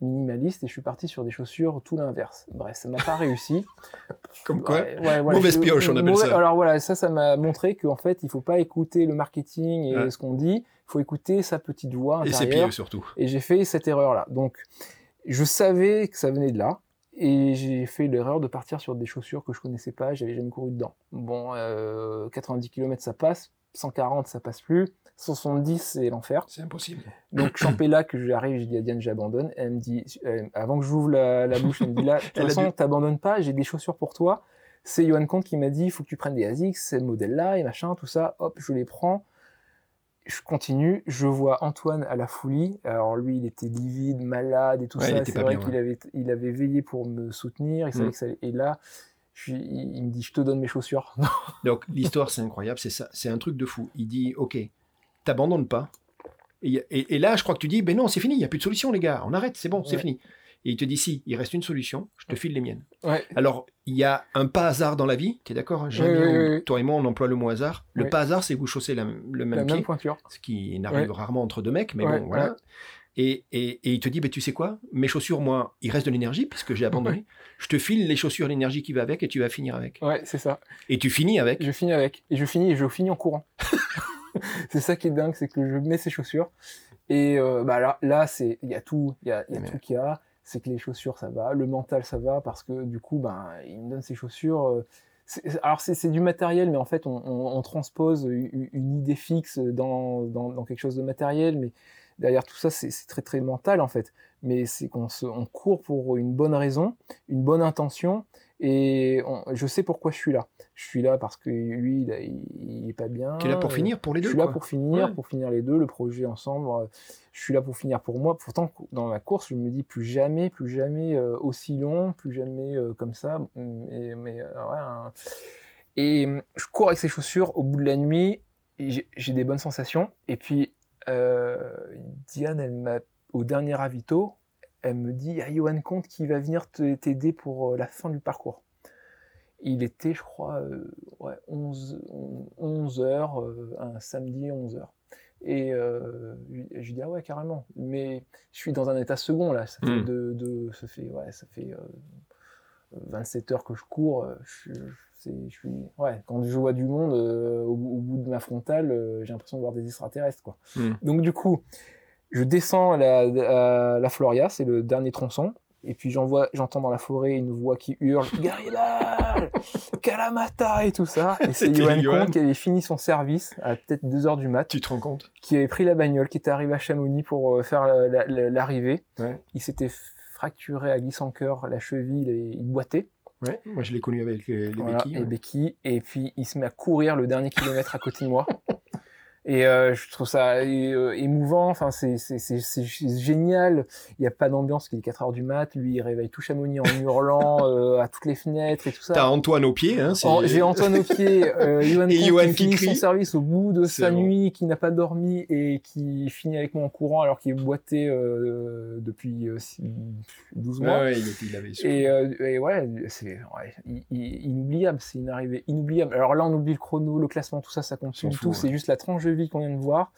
minimaliste et je suis parti sur des chaussures tout l'inverse. Bref, ça m'a pas réussi. Comme quoi Mauvaise pioche, on appelle ça. Alors voilà, ça, ça m'a montré qu'en fait, il faut pas écouter le marketing et ce qu'on dit, il faut écouter sa petite voix intérieure. Et ses pieds surtout. Et j'ai fait cette erreur-là. Donc, je savais que ça venait de là. Et j'ai fait l'erreur de partir sur des chaussures que je connaissais pas, j'avais jamais couru dedans. Bon, euh, 90 km ça passe, 140 ça passe plus, 70, c'est l'enfer. C'est impossible. Donc, Champéla, que j'arrive, j'ai dit à Diane, j'abandonne. Elle me dit, euh, avant que j'ouvre la, la bouche, elle me dit là, de toute façon, t'abandonnes pas, j'ai des chaussures pour toi. C'est Johan Comte qui m'a dit, il faut que tu prennes des ASICS, c'est le modèle-là, et machin, tout ça. Hop, je les prends. Je continue, je vois Antoine à la folie. Alors lui, il était livide, malade et tout ça. C'est vrai qu'il avait, il avait veillé pour me soutenir. Il savait mm. que ça... Et là, je, il me dit, je te donne mes chaussures. Donc l'histoire, c'est incroyable, c'est ça, c'est un truc de fou. Il dit, ok, t'abandonnes pas. Et, là, je crois que tu dis, ben non, c'est fini, il n'y a plus de solution, les gars, on arrête, c'est bon, c'est fini. Et il te dit, si, il reste une solution, je te file les miennes. Alors, il y a un pas hasard dans la vie, tu es d'accord hein, Toi et moi, on emploie le mot hasard. Le pas hasard, c'est que vous chaussez le même pied, ce qui n'arrive rarement entre deux mecs, mais bon, voilà. Et, il te dit, ben, tu sais quoi Mes chaussures, moi, il reste de l'énergie, puisque j'ai abandonné. Je te file les chaussures, l'énergie qui va avec, et tu vas finir avec. Ouais, c'est ça. Et tu finis avec Je finis avec. Et je finis, et je finis en courant. c'est ça qui est dingue, c'est que je mets ces chaussures. Et euh, bah là, là c'est il y a tout, il y a, y a tout qu'il y a. C'est que les chaussures ça va, le mental ça va parce que du coup ben il me donne ces chaussures. Euh, alors c'est du matériel, mais en fait on, on, on transpose une, une, idée fixe dans, dans, dans, quelque chose de matériel, mais derrière tout ça c'est très très mental en fait. Mais c'est qu'on on court pour une bonne raison, une bonne intention, et je sais pourquoi je suis là. Je suis là parce que lui, il, est pas bien. Tu es là pour finir pour les deux. Je suis là pour finir, pour finir les deux, le projet ensemble. Je suis là pour finir pour moi. Pourtant, dans la course, je me dis plus jamais, plus jamais euh, aussi long, plus jamais euh, comme ça. Et, mais euh, ouais, et je cours avec ces chaussures au bout de la nuit. J'ai des bonnes sensations. Et puis Diane, elle m'a au dernier ravito, elle me dit, il y a Johan Comte qui va venir t'aider pour euh, la fin du parcours? Il était, je crois, euh, ouais, 11, 11 heures, euh, un samedi 11 heures. Et je lui dis, ah ouais, carrément. Mais je suis dans un état second, là. Ça fait, hmm. de, ça fait, ouais, ça fait 27 heures que je cours, je, je, je suis, ouais, quand je vois du monde au, au, bout de ma frontale, j'ai l'impression de voir des extraterrestres, quoi. Mm. Donc du coup, je descends à la, la Floria, c'est le dernier tronçon, et puis j'envoie, j'entends dans la forêt une voix qui hurle Garibald, Kalamata et tout ça. Et c'est Johan. Comte qui avait fini son service à peut-être 2 heures du mat, Tu te rends compte? qui avait pris la bagnole, qui était arrivé à Chamonix pour euh, faire la- la- la- l'arrivée. Ouais. Il s'était fracturé à Glissancoeur la cheville et il boitait. Ouais, moi je l'ai connu avec les, les Voilà, béquilles. ouais. béquilles. Et puis il se met à courir le dernier kilomètre à côté de moi. Et euh, je trouve ça euh, émouvant. Enfin, c'est génial. Il n'y a pas d'ambiance. Il est 4 heures du mat. Lui, il réveille tout Chamonix en hurlant euh, à toutes les fenêtres et tout ça. T'as Antoine au pied, hein J'ai Antoine au pied, euh, Johan Et Johan qui finit son service au bout de sa nuit, qui n'a pas dormi et qui finit avec moi en courant alors qu'il est boité euh, depuis euh, six- 12 mois. Ouais, il, avait. Et, euh, et ouais, c'est inoubliable, c'est une arrivée inoubliable. Alors là, on oublie le chrono, le classement, tout ça, ça compte tout. C'est juste la tranche de vie qu'on vient de voir.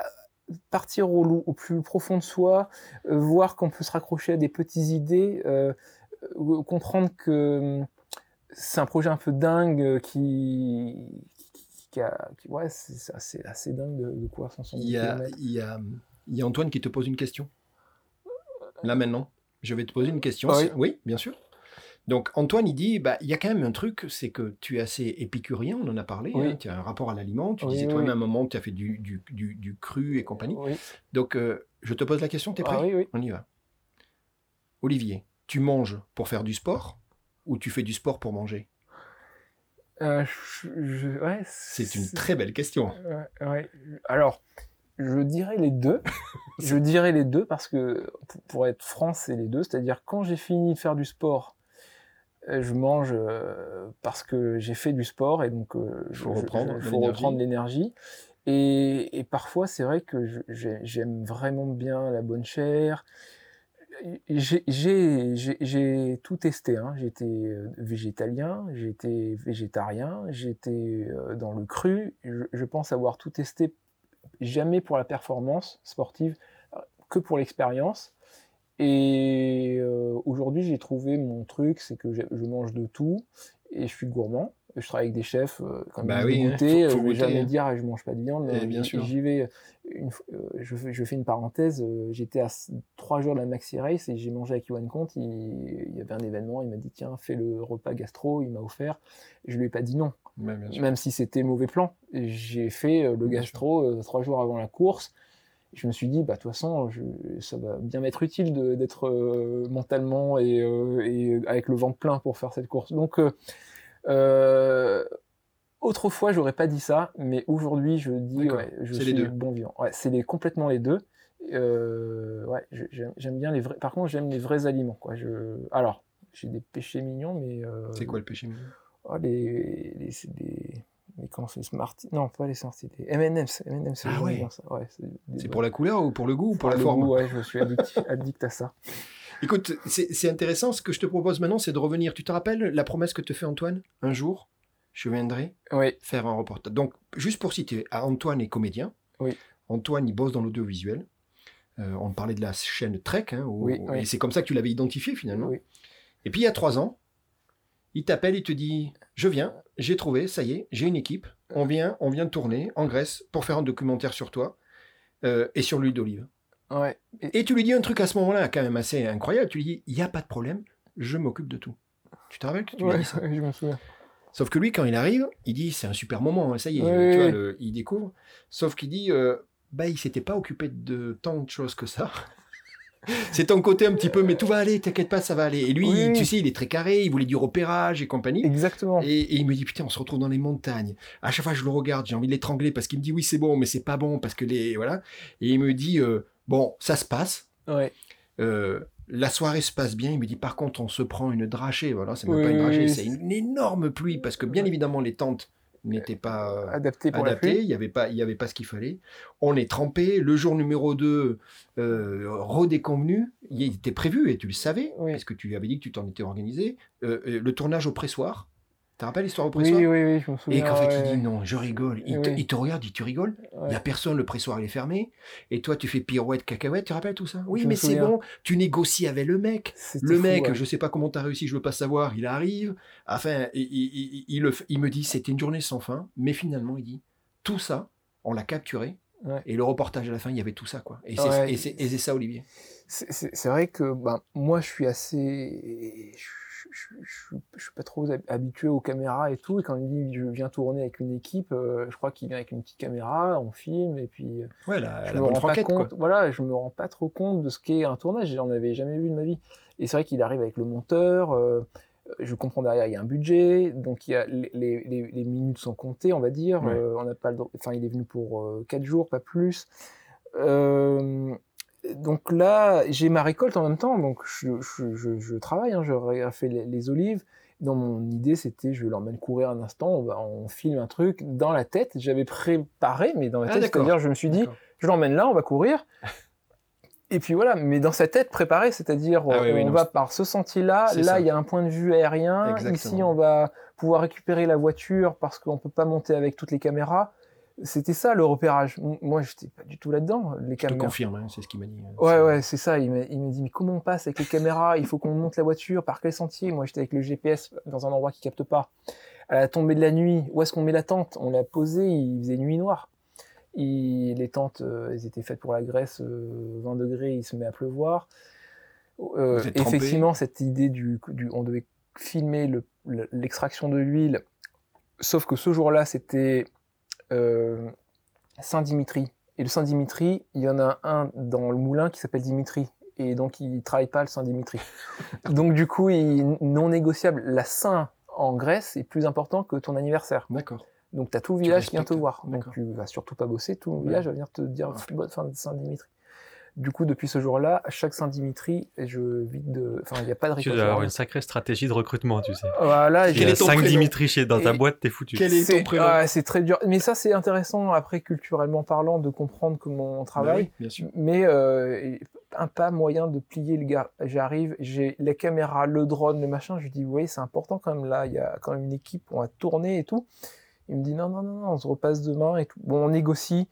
Euh, Partir au, plus profond de soi, euh, voir qu'on peut se raccrocher à des petites idées, euh, euh, comprendre que hum, c'est un projet un peu dingue qui, qui, qui a, qui- ouais, c'est assez, assez dingue de, de courir 170 il, y a, il, y a, il y a Antoine qui te pose une question? Là maintenant, je vais te poser une question. Ah oui. oui, bien sûr. Donc Antoine, il dit, bah, il y a quand même un truc, c'est que tu es assez épicurien, on en a parlé, Oui. hein, tu as un rapport à l'aliment, tu Oui, disais toi-même à un moment, tu as fait du, du, du, du cru et compagnie. Donc euh, je te pose la question, tu es prêt? Ah oui, oui. On y va. Olivier, tu manges pour faire du sport ou tu fais du sport pour manger? Euh, ouais, C'est une très belle question. Ouais. Alors, je dirais les deux. je dirais les deux parce que, pour- être franc, c'est les deux. C'est-à-dire, quand j'ai fini de faire du sport, je mange euh, parce que j'ai fait du sport et donc euh, Faut je- reprendre je- faut l'énergie. reprendre l'énergie. Et, et parfois, c'est vrai que j'aime vraiment bien la bonne chair. J'ai- tout testé. Hein. Été euh, végétalien, été végétarien, euh, dans le cru. Je, je pense avoir tout testé, jamais pour la performance sportive, euh, que pour l'expérience. Et euh, aujourd'hui, j'ai trouvé mon truc, c'est que je, je mange de tout et je suis gourmand. Je travaille avec des chefs, euh, comme Bah ils oui, hein, goûter, faut- faut euh, je vais jamais hein. dire ah, je mange pas de viande. Eh mais bien sûr. J'y vais. Une, euh, je, fais- je fais une parenthèse. J'étais à trois jours de la Maxi Race et j'ai mangé avec Yohan Comte. Il, il y avait un événement. Il m'a dit tiens, fais le repas gastro. Il m'a offert. Je lui ai pas dit non, même si c'était mauvais plan. J'ai fait le Bien gastro trois jours avant la course. Je me suis dit, bah, de toute façon, je- ça va bien m'être utile d'être euh, mentalement et, euh, et avec le ventre plein pour faire cette course. Donc, euh, euh, autrefois, j'aurais pas dit ça, mais aujourd'hui, je dis, ouais, je C'est suis les deux. bon vivant. Ouais, c'est les, complètement les deux. Ouais, j'aime bien les vrais. Par contre, j'aime les vrais aliments. Quoi. Je, alors, j'ai des péchés mignons, mais. C'est quoi le péché mignon? oh, les, les, les, comment c'est, Smarties Non, pas les Smarties, les M&M's. M&M's, c'est Ah ouais. des pour la couleur ou pour le goût ou pour la forme? goût, ouais, je suis addict, addict à ça. Écoute, c'est intéressant. Ce que je te propose maintenant, c'est de revenir. Tu te rappelles la promesse que te fait Antoine? Un jour, je viendrai Oui, faire un reportage. Donc, juste pour citer, à Antoine est comédien. Oui. Antoine, il bosse dans l'audiovisuel. Euh, on parlait de la chaîne Trek, hein, où- Oui, oui. et c'est comme ça que tu l'avais identifié finalement. oui. Et puis il y a trois ans, il t'appelle, il te dit Je viens, j'ai trouvé, ça y est, j'ai une équipe. On vient, on vient de tourner en Grèce pour faire un documentaire sur toi euh, et sur l'huile d'olive. Ouais. Et- Et tu lui dis un truc à ce moment-là, quand même assez incroyable. Tu lui dis Il n'y a pas de problème, je m'occupe de tout. Tu te rappelles que tu ouais, dit ça? Je me souviens. Sauf que lui, quand il arrive, il dit c'est un super moment, hein, ça y est, tu vois, le- il découvre. Sauf qu'il dit euh, bah il s'était pas occupé de tant de choses que ça. C'est ton côté un petit peu, mais tout va aller, t'inquiète pas, ça va aller. Et lui, Oui. tu sais, il est très carré, il voulait du repérage et compagnie. Exactement. Et, et il me dit putain, on se retrouve dans les montagnes. À chaque fois, je le regarde, j'ai envie de l'étrangler parce qu'il me dit oui, c'est bon, mais c'est pas bon parce que les voilà. Et il me dit euh, bon, ça se passe. Ouais. Euh, la soirée se passe bien. Il me dit par contre, on se prend une drachée. Voilà, c'est même Oui, pas une drachée, c'est une énorme pluie parce que bien évidemment les tentes n'étaient pas euh, Adapté pour Il n'y avait pas, il y avait pas ce qu'il fallait. On est trempé. Le jour numéro 2, euh, redéconvenu, il était prévu et tu le savais Oui. parce que tu avais dit que tu t'en étais organisé. Euh, euh, le tournage au pressoir. Te rappelles l'histoire au pressoir? Oui, oui, oui, je me Et souviens. qu'en fait, ouais. il dit non, je rigole. Il, te, Oui. il te regarde, il dit tu rigoles Il Ouais. n'y a personne, le pressoir il est fermé. Et toi, tu fais pirouette, cacahuète, tu te rappelles tout ça? Oui, Je mais c'est bon, tu négocies avec le mec. Le fou, mec, ouais. je sais pas comment tu as réussi, je veux pas savoir, il arrive. Enfin, il, le me dit c'était une journée sans fin, mais finalement, il dit tout ça, on l'a capturé. Et le reportage à la fin, il y avait tout ça, quoi. Et c'est et et ça, Olivier. C'est- vrai que ben, moi, je suis assez. Je, je, je- je suis pas trop hab- habitué aux caméras et tout. Et quand il me dit je viens tourner avec une équipe, euh, je crois qu'il vient avec une petite caméra, on filme et puis euh, Ouais, la, je la me bonne rends pas quoi. compte. Voilà, je me rends pas trop compte de ce qu'est un tournage. J'en avais jamais vu de ma vie. Et c'est vrai qu'il arrive avec le monteur. euh, je comprends derrière, il y a un budget, donc il y a les, les, les- les minutes sont comptées, on va dire. Ouais. Euh, on n'a pas le Enfin, il est venu pour 4 jours, pas plus. Euh, donc là, j'ai ma récolte en même temps, donc je, je, je, je travaille, hein, je fait les, les olives. Dans mon idée, c'était je l'emmène courir un instant, on, filme un truc dans la tête. J'avais préparé, mais dans la Ah, tête, c'est-à-dire je me suis dit, je l'emmène là, on va courir. Et puis voilà, mais dans sa tête préparée, c'est-à-dire Ah oui, on va par ce sentier-là, là il y a un point de vue aérien, Exactement. ici on va pouvoir récupérer la voiture parce qu'on peut pas monter avec toutes les caméras. C'était ça le repérage. Moi j'étais pas du tout là-dedans, les Je te confirme, hein, c'est ce qu'il m'a dit. Ouais, C'est- ouais, c'est ça. Il m'a dit, mais comment on passe avec les caméras? Il faut qu'on monte la voiture. Par quel sentier? Moi, j'étais avec le GPS dans un endroit qui capte pas. À la tombée de la nuit, où est-ce qu'on met la tente? On l'a posée, il faisait nuit noire. Et les tentes, euh, elles étaient faites pour la Grèce, euh, 20 degrés, il se met à pleuvoir. Euh, êtes trempé effectivement, cette idée du, du- on devait filmer le- le- l'extraction de l'huile, sauf que ce jour-là, c'était euh, Saint-Dimitri. Et le Saint-Dimitri, il y en a un dans le moulin qui s'appelle Dimitri. Et donc, il travaille pas le Saint-Dimitri. donc, du coup, il est non négociable. La Saint en Grèce est plus important que ton anniversaire. D'accord. Donc, tu as tout le village qui vient te voir. Donc, tu vas surtout pas bosser. Tout le village va venir te dire bonne fin de Saint-Dimitri. Du coup, depuis ce jour-là, à chaque Saint-Dimitri, je vide de. Enfin, il n'y a pas de Tu récolte. dois avoir une sacrée stratégie de recrutement, tu sais. Voilà, Il j'ai- y a est ton 5 prénom Dimitri chez dans ta Et- boîte, t'es foutu. Quel est ton c'est prénom ah, c'est très dur. Mais ça, c'est intéressant après, culturellement parlant, de comprendre comment on Bah travaille. oui, bien sûr. Mais euh, un pas moyen de plier le gars. J'arrive, j'ai les caméras, le drone, le machin. Je lui dis, oui, c'est important quand même là. Il y a quand même une équipe, on va tourner et tout. Il me dit, non, non, non, non, on se repasse demain et tout. Bon, on négocie.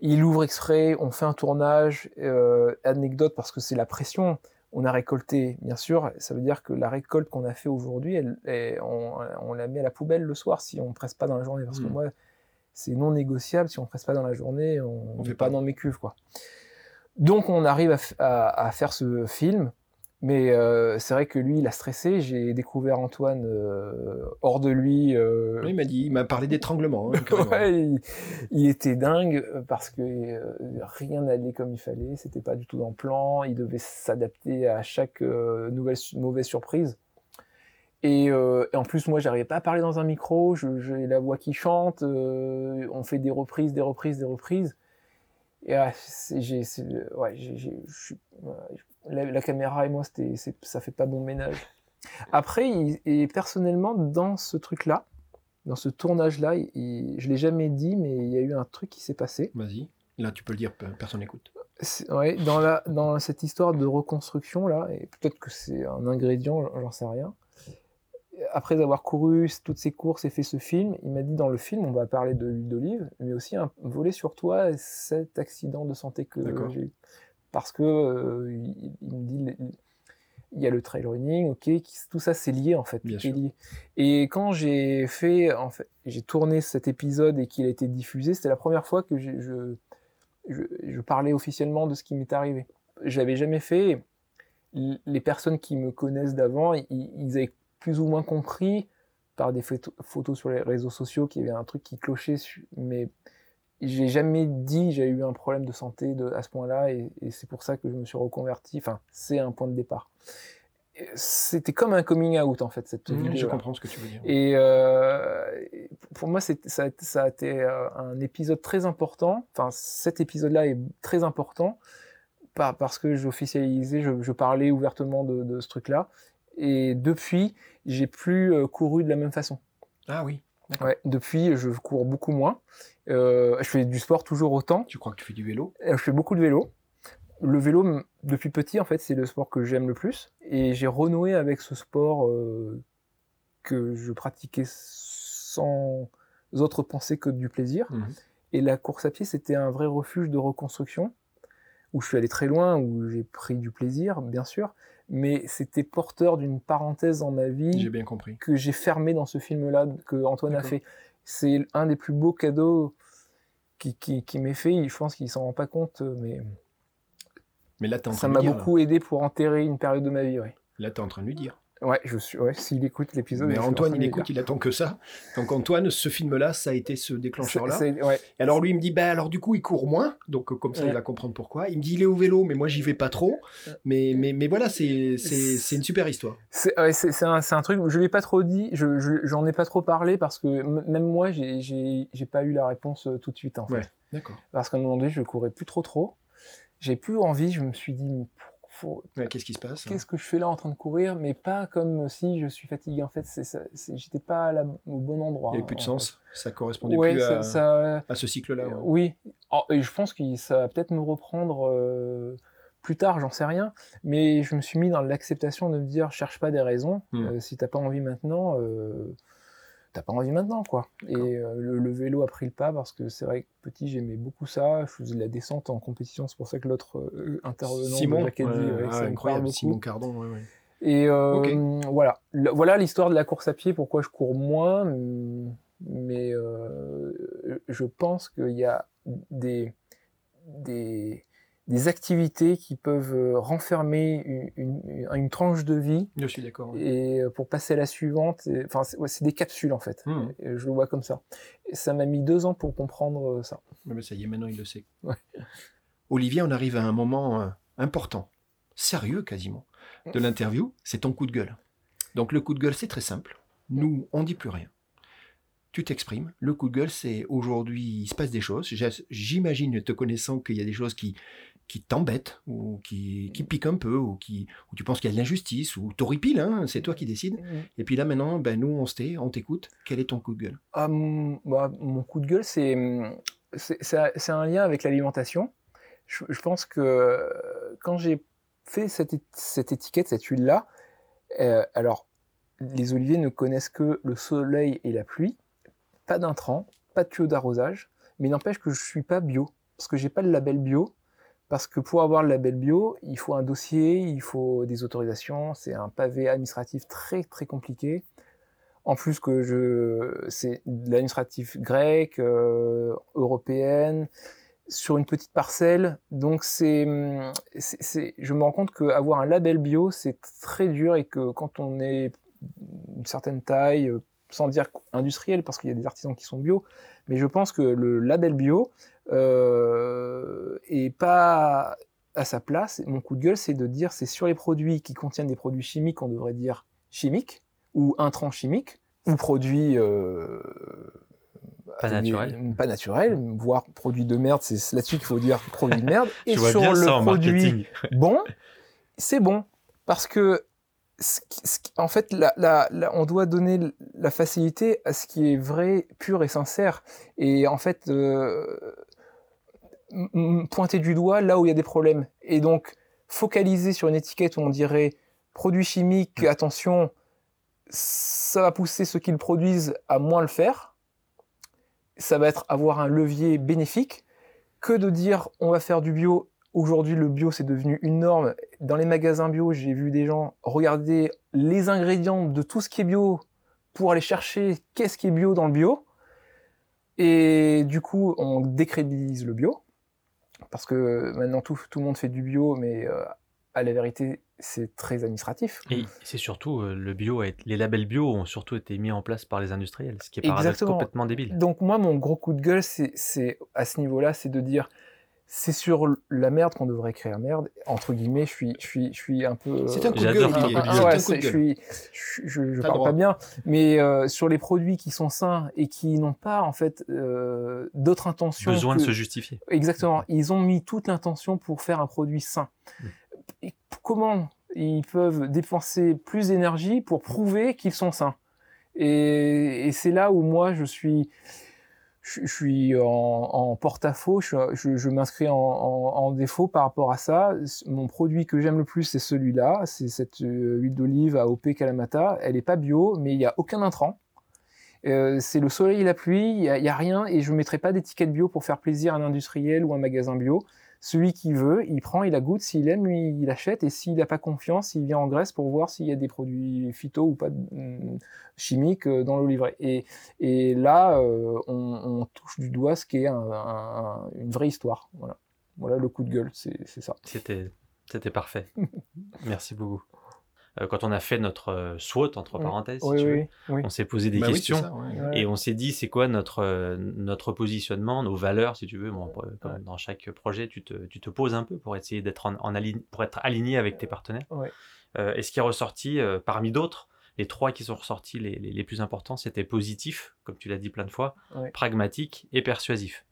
Il ouvre exprès, on fait un tournage. Euh, anecdote parce que c'est la pression. On a récolté, bien sûr. Ça veut dire que la récolte qu'on a fait aujourd'hui, on, on la met à la poubelle le soir si on ne presse pas dans la journée. Parce que Mm. moi, c'est non négociable. Si on ne presse pas dans la journée, on ne fait pas dans mes cuves, quoi. Donc on arrive à, f- à- à faire ce film, mais euh, c'est vrai que lui, il a stressé. J'ai découvert Antoine euh, hors de lui. euh, il m'a dit, il m'a parlé d'étranglement. hein, ouais, il, il était dingue parce que rien n'allait comme il fallait. C'était pas du tout dans le plan. Il devait s'adapter à chaque nouvelle mauvaise surprise. Et, euh, et en plus, moi, j'arrivais pas à parler dans un micro. J'ai la voix qui chante. euh, on fait des reprises, des reprises, des reprises. Et ah, j'ai, ouais, la, la caméra et moi, c'était, ça fait pas bon ménage. Après, il- et personnellement, dans ce truc-là, dans ce tournage-là, je l'ai jamais dit, mais il y a eu un truc qui s'est passé. Vas-y. Là, tu peux le dire, pe- personne n'écoute. Ouais, dans, la, dans cette histoire de reconstruction là, et peut-être que c'est un ingrédient, j'en sais rien. Après avoir couru toutes ces courses et fait ce film, il m'a dit dans le film, on va parler de l'huile d'olive, mais aussi un volet sur toi, et cet accident de santé que j'ai eu. Parce que euh, il, il me dit, il y a le trail running, ok, qui- tout ça c'est lié en fait, Bien tout est sûr. lié. Et quand j'ai fait, en fait, j'ai tourné cet épisode et qu'il a été diffusé, c'était la première fois que je, je, je parlais officiellement de ce qui m'est arrivé. Je l'avais jamais fait. Les personnes qui me connaissent d'avant, i- ils avaient plus ou moins compris par des photos, sur les réseaux sociaux qu'il y avait un truc qui clochait, mais j'ai jamais dit j'ai eu un problème de santé de, à ce point-là et, et c'est pour ça que je me suis reconverti. Enfin, c'est un point de départ. C'était comme un coming out en fait cette Mmh, vidéo. je comprends ce que tu veux dire. Et euh, pour moi, ça, a été- ça a été euh, un épisode très important. Enfin, cet épisode-là est très important pas parce que j'officialisais, je, je parlais ouvertement de, de ce truc-là. Et depuis, j'ai plus euh, couru de la même façon. Ah oui. Ouais, depuis, je cours beaucoup moins. Euh, je fais du sport toujours autant. Tu crois que tu fais du vélo? Euh, Je fais beaucoup de vélo. Le vélo, depuis petit, en fait, c'est le sport que j'aime le plus. Et j'ai renoué avec ce sport euh, que je pratiquais sans autre pensée que du plaisir. Mhm. Et la course à pied, c'était un vrai refuge de reconstruction, où je suis allé très loin, où j'ai pris du plaisir, bien sûr, mais c'était porteur d'une parenthèse dans ma vie J'ai bien compris. que j'ai fermée dans ce film-là que Antoine a fait. C'est un des plus beaux cadeaux qui, qui, qui m'est fait. Je pense qu'il s'en rend pas compte, mais Mais là, tu es en ça train m'a beaucoup aidé pour enterrer une période de ma vie. Ouais, Là, tu es en train de lui dire. Ouais, je suis. Ouais, s'il écoute l'épisode. Mais Antoine, il écoute, il attend que ça. Donc Antoine, ce film-là, ça a été ce déclencheur-là. Ouais. Et alors lui, il me dit, bah alors du coup, il court moins. Donc comme ça, Ouais. il va comprendre pourquoi. Il me dit, il est au vélo, mais moi, j'y vais pas trop. Mais, mais, mais voilà, c'est c'est- une super histoire. C'est ouais, c'est- un, truc, je l'ai pas trop dit, je- je- j'en ai pas trop parlé parce que même moi, j'ai- j'ai pas eu la réponse euh, tout de suite en fait. D'accord. Parce qu'à un moment donné, je courais plus trop trop. J'ai plus envie, je me suis dit, faut- Ouais, Qu'est-ce qui se passe hein? qu'est-ce que je fais là en train de courir Mais pas comme si je suis fatigué. En fait, ça- j'étais pas au bon endroit. Il n'y avait plus de en sens? Ça fait. correspondait Ouais, plus ça, à, ça- à ce cycle-là. ouais. oui. Oh, et je pense que ça va peut-être me reprendre euh, plus tard, j'en sais rien. Mais je me suis mis dans l'acceptation de me dire, cherche pas des raisons. Hmm. Euh, si t'as pas envie maintenant, euh, t'as pas envie maintenant, quoi. Et euh, le, le vélo a pris le pas parce que c'est vrai que petit, j'aimais beaucoup ça. Je faisais de la descente en compétition. C'est pour ça que l'autre euh, intervenant, Simon, de ouais, ouais, ah, incroyable. Simon Cardon. ouais. Et euh, voilà, Le- voilà l'histoire de la course à pied. Pourquoi je cours moins, mais euh, je pense qu'il y a des, des des activités qui peuvent euh, renfermer une, une, une tranche de vie Je suis d'accord. et euh, pour passer à la suivante, et- enfin c'est ouais, des capsules en fait. Et je le vois comme ça. Et ça m'a mis deux ans pour comprendre euh, ça. Mais ça y est, maintenant il le sait. Ouais. Olivier, on arrive à un moment important, sérieux quasiment, de l'interview. C'est ton coup de gueule. Donc le coup de gueule, c'est très simple. Nous, on dit plus rien. Tu t'exprimes. Le coup de gueule, c'est aujourd'hui, il se passe des choses. J'imagine, te connaissant, qu'il y a des choses qui, qui t'embêtent, ou qui, qui piquent un peu, ou, qui, ou tu penses qu'il y a de l'injustice, ou t'horripiles, hein, c'est toi qui décides. Et puis là, maintenant, ben, nous, on se tait, on t'écoute. Quel est ton coup de gueule? Ah, mon, bah, mon coup de gueule, c'est c'est- un lien avec l'alimentation. Je, je pense que euh, quand j'ai fait cette, cette étiquette, cette huile-là, euh, alors les oliviers ne connaissent que le soleil et la pluie, pas d'intrants, pas de tuyau d'arrosage, mais n'empêche que je suis pas bio, parce que j'ai pas le label bio, parce que pour avoir le label bio, il faut un dossier, il faut des autorisations, c'est un pavé administratif très très compliqué. En plus que je, c'est de l'administratif grec, euh, européenne, sur une petite parcelle. Donc c'est, je me rends compte qu'avoir un label bio, c'est très dur et que quand on est une certaine taille, euh, sans dire industriel, parce qu'il y a des artisans qui sont bio, mais je pense que le label bio euh, est pas à sa place. Mon coup de gueule, c'est de dire c'est sur les produits qui contiennent des produits chimiques, on devrait dire chimiques ou intrants chimiques ou produits euh, Pas naturels. pas naturels, voire produits de merde, c'est là-dessus qu'il faut dire produits de merde. Et sur le ça en produit marketing. bon, c'est bon parce que en fait, la- la- la- on doit donner la facilité à ce qui est vrai, pur et sincère. Et en fait, euh, pointer du doigt là où il y a des problèmes. Et donc, focaliser sur une étiquette où on dirait produit chimique, attention, ça va pousser ceux qui le produisent à moins le faire. Ça va être avoir un levier bénéfique que de dire on va faire du bio. Aujourd'hui, le bio, c'est devenu une norme. Dans les magasins bio, j'ai vu des gens regarder les ingrédients de tout ce qui est bio pour aller chercher qu'est-ce qui est bio dans le bio. Et du coup, on décrédibilise le bio. Parce que maintenant, tout, tout le monde fait du bio, mais euh, à la vérité, c'est très administratif. Et c'est surtout euh, le bio, les labels bio ont surtout été mis en place par les industriels, ce qui est paradoxe complètement débile. Donc moi, mon gros coup de gueule, c'est à ce niveau-là, c'est de dire, c'est sur la merde qu'on devrait écrire merde. Entre guillemets, je suis, je suis, je suis un peu. C'est un coup de gueule, Ah, ouais, coup de je suis, je, je, parle droit. pas bien, mais euh, sur les produits qui sont sains et qui n'ont pas en fait euh, d'autres intentions. Besoin de se justifier. Exactement. Ils ont mis toute l'intention pour faire un produit sain. Mm. Et comment ils peuvent dépenser plus d'énergie pour prouver qu'ils sont sains? Et, et c'est là où moi je suis, je, suis en, porte-à-faux, je, m'inscris en, défaut par rapport à ça. Mon produit que j'aime le plus, c'est celui-là, c'est cette euh, huile d'olive AOP Kalamata. Elle n'est pas bio, mais il n'y a aucun intrant. Euh, c'est le soleil et la pluie, il n'y a, rien, et je ne mettrai pas d'étiquette bio pour faire plaisir à un industriel ou un magasin bio. Celui qui veut, il prend, il la goûte, s'il aime, lui, il achète, et s'il n'a pas confiance, il vient en Grèce pour voir s'il y a des produits phyto ou pas mm, chimiques euh, dans l'eau Et, là, on, touche du doigt ce qui est une vraie histoire. Voilà. voilà le coup de gueule, c'est ça. C'était parfait. Merci beaucoup. Euh, quand on a fait notre euh, SWOT, entre parenthèses, on s'est posé des bah questions et on s'est dit c'est quoi notre, euh, notre positionnement, nos valeurs, si tu veux. comme dans chaque projet, tu te, tu te, poses un peu pour essayer d'être en, pour être aligné avec tes partenaires. et ce qui est ressorti, parmi d'autres, les trois qui sont ressortis les, les, les plus importants, c'était positif, comme tu l'as dit plein de fois, pragmatique et persuasif.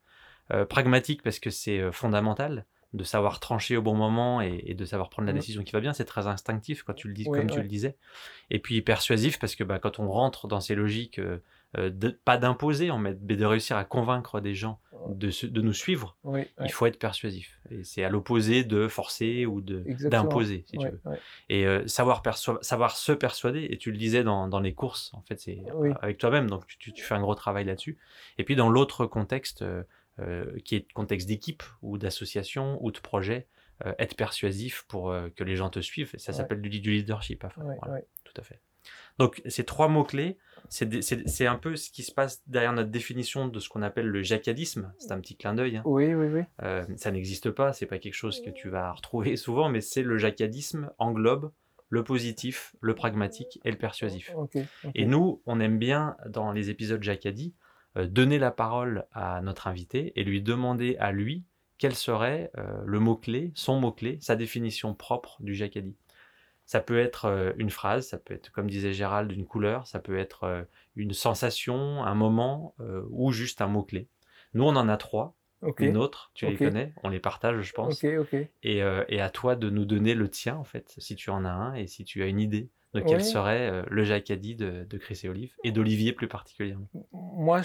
pragmatique parce que c'est fondamental de savoir trancher au bon moment et, de savoir prendre la mmh. décision qui va bien, c'est très instinctif, quand tu le dis, comme tu le disais. Et puis persuasif, parce que bah, quand on rentre dans ces logiques, euh, euh, pas d'imposer, mais de réussir à convaincre des gens de, de nous suivre, il faut être persuasif. Et c'est à l'opposé de forcer ou d'imposer, si tu veux. Et euh, savoir, savoir se persuader, et tu le disais dans, dans les courses, en fait, c'est avec toi-même, donc tu, tu, fais un gros travail là-dessus. Et puis dans l'autre contexte, euh, qui est contexte d'équipe ou d'association ou de projet, être persuasif pour que les gens te suivent. ça s'appelle du, leadership. Tout à fait. Donc ces trois mots-clés, c'est un peu ce qui se passe derrière notre définition de ce qu'on appelle le jacadisme. C'est un petit clin d'œil. Hein. Oui, oui, oui. ça n'existe pas, c'est pas quelque chose que tu vas retrouver souvent, mais c'est le jacadisme englobe le positif, le pragmatique et le persuasif. Et nous, on aime bien dans les épisodes Jacadi euh, donner la parole à notre invité et lui demander à lui quel serait euh, le mot-clé, son mot-clé, sa définition propre du jacadi. Ça peut être euh, une phrase, ça peut être, comme disait Gérald, une couleur, ça peut être une sensation, un moment ou juste un mot-clé. Nous, on en a trois. Une autre, tu les connais, on les partage, je pense. Et, et, à toi de nous donner le tien, en fait, si tu en as un et si tu as une idée de quel serait euh, le Jacadi de, de Chris et Olive, et d'Olivier plus particulièrement Moi,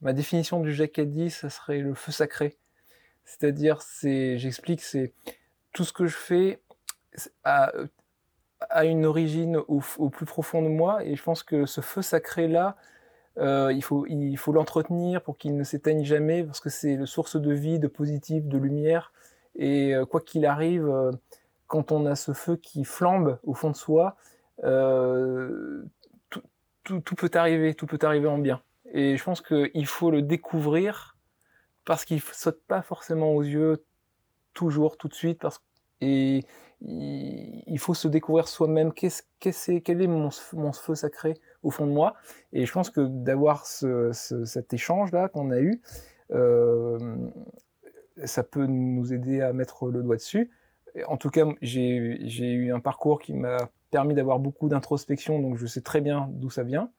ma définition du Jacadi, ça serait le feu sacré. C'est-à-dire, c'est, j'explique, c'est tout ce que je fais a, une origine au, plus profond de moi, et je pense que ce feu sacré-là, euh, il faut il faut l'entretenir pour qu'il ne s'éteigne jamais, parce que c'est la source de vie, de positif, de lumière, et euh, quoi qu'il arrive quand on a ce feu qui flambe au fond de soi, euh, tout, peut arriver, tout peut arriver en bien. Et je pense qu'il faut le découvrir parce qu'il ne saute pas forcément aux yeux toujours, tout de suite, et il faut se découvrir soi-même. Qu'est-ce, quel est mon, feu sacré au fond de moi Et je pense que d'avoir cet échange-là qu'on a eu, euh, ça peut nous aider à mettre le doigt dessus en tout cas, j'ai eu un parcours qui m'a permis d'avoir beaucoup d'introspection, donc je sais très bien d'où ça vient.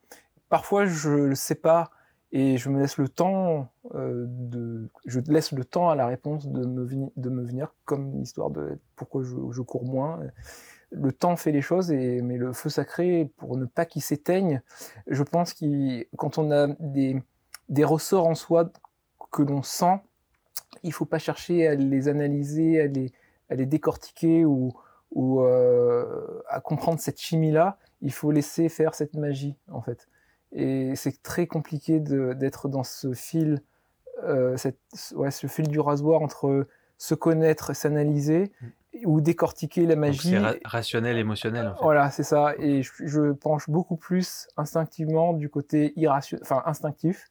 Parfois, je ne le sais pas et je me laisse le temps euh, de, je laisse le temps à la réponse de me, venir, comme l'histoire de pourquoi je, cours moins. Le temps fait les choses, et, mais le feu sacré, pour ne pas qu'il s'éteigne, je pense que quand on a des, des ressorts en soi que l'on sent, il faut pas chercher à les analyser, à les, à les décortiquer ou, ou euh, à comprendre cette chimie-là, il faut laisser faire cette magie, en fait. Et c'est très compliqué d'être dans ce fil, euh, cette, ouais, ce fil du rasoir entre se connaître, s'analyser, ou décortiquer la magie. C'est rationnel, émotionnel. En fait. Voilà, c'est ça. Et je, je, penche beaucoup plus instinctivement du côté irrationnel, enfin instinctif.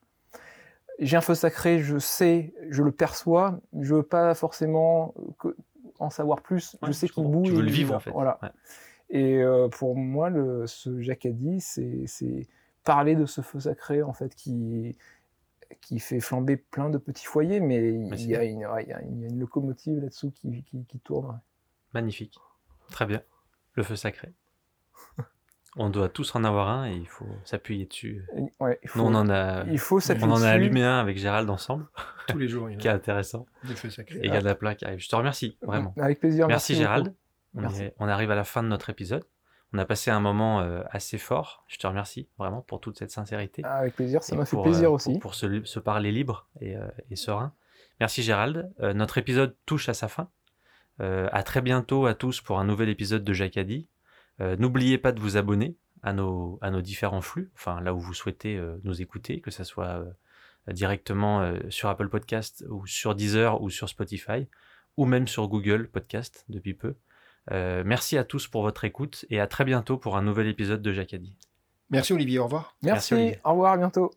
J'ai un feu sacré, je sais, je le perçois. Je veux pas forcément que, en savoir plus. je sais qu'il bouge. Tu veux le vivre, en fait. Voilà. Et euh, pour moi, le, ce Jacadi, c'est parler de ce feu sacré, en fait, qui, qui fait flamber plein de petits foyers, mais, il, y a une, il, y a une, locomotive là-dessous qui, qui, qui, tourne. Magnifique. Très bien. Le feu sacré. On doit tous en avoir un et il faut s'appuyer dessus. Ouais, il faut, on en a, il faut on en a allumé un avec Gérald ensemble. Tous les jours. Il qui est intéressant. Des feux sacrés. Et il y a de la plaque. Je te remercie, vraiment. Avec plaisir. Merci, Gérald. On, arrive à la fin de notre épisode. On a passé un moment euh, assez fort. Je te remercie vraiment pour toute cette sincérité. Ah, avec plaisir, ça m'a fait plaisir euh, aussi. Pour, pour se, se parler libre et, euh, et serein. Merci Gérald. Euh, notre épisode touche à sa fin. Euh, à très bientôt à tous pour un nouvel épisode de Jacadi. Euh, N'oubliez pas de vous abonner à nos, à nos différents flux, enfin là où vous souhaitez nous écouter, que ce soit directement sur Apple Podcast ou sur Deezer ou sur Spotify, ou même sur Google Podcast depuis peu. Euh, merci à tous pour votre écoute et à très bientôt pour un nouvel épisode de Jacadi. Merci Olivier, au revoir. Merci, Merci, Olivier. au revoir, à bientôt.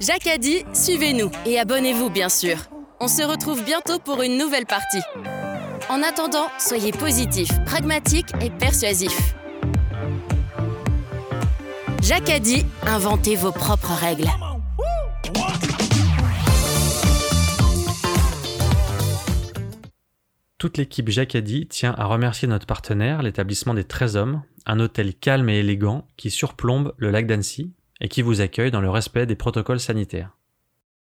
Dit, suivez-nous et abonnez-vous bien sûr. On se retrouve bientôt pour une nouvelle partie. En attendant, soyez positifs, pragmatiques et persuasifs. Dit, inventez vos propres règles. Toute l'équipe Jacadi tient à remercier notre partenaire, l'établissement des 13 hommes, un hôtel calme et élégant qui surplombe le lac d'Annecy et qui vous accueille dans le respect des protocoles sanitaires.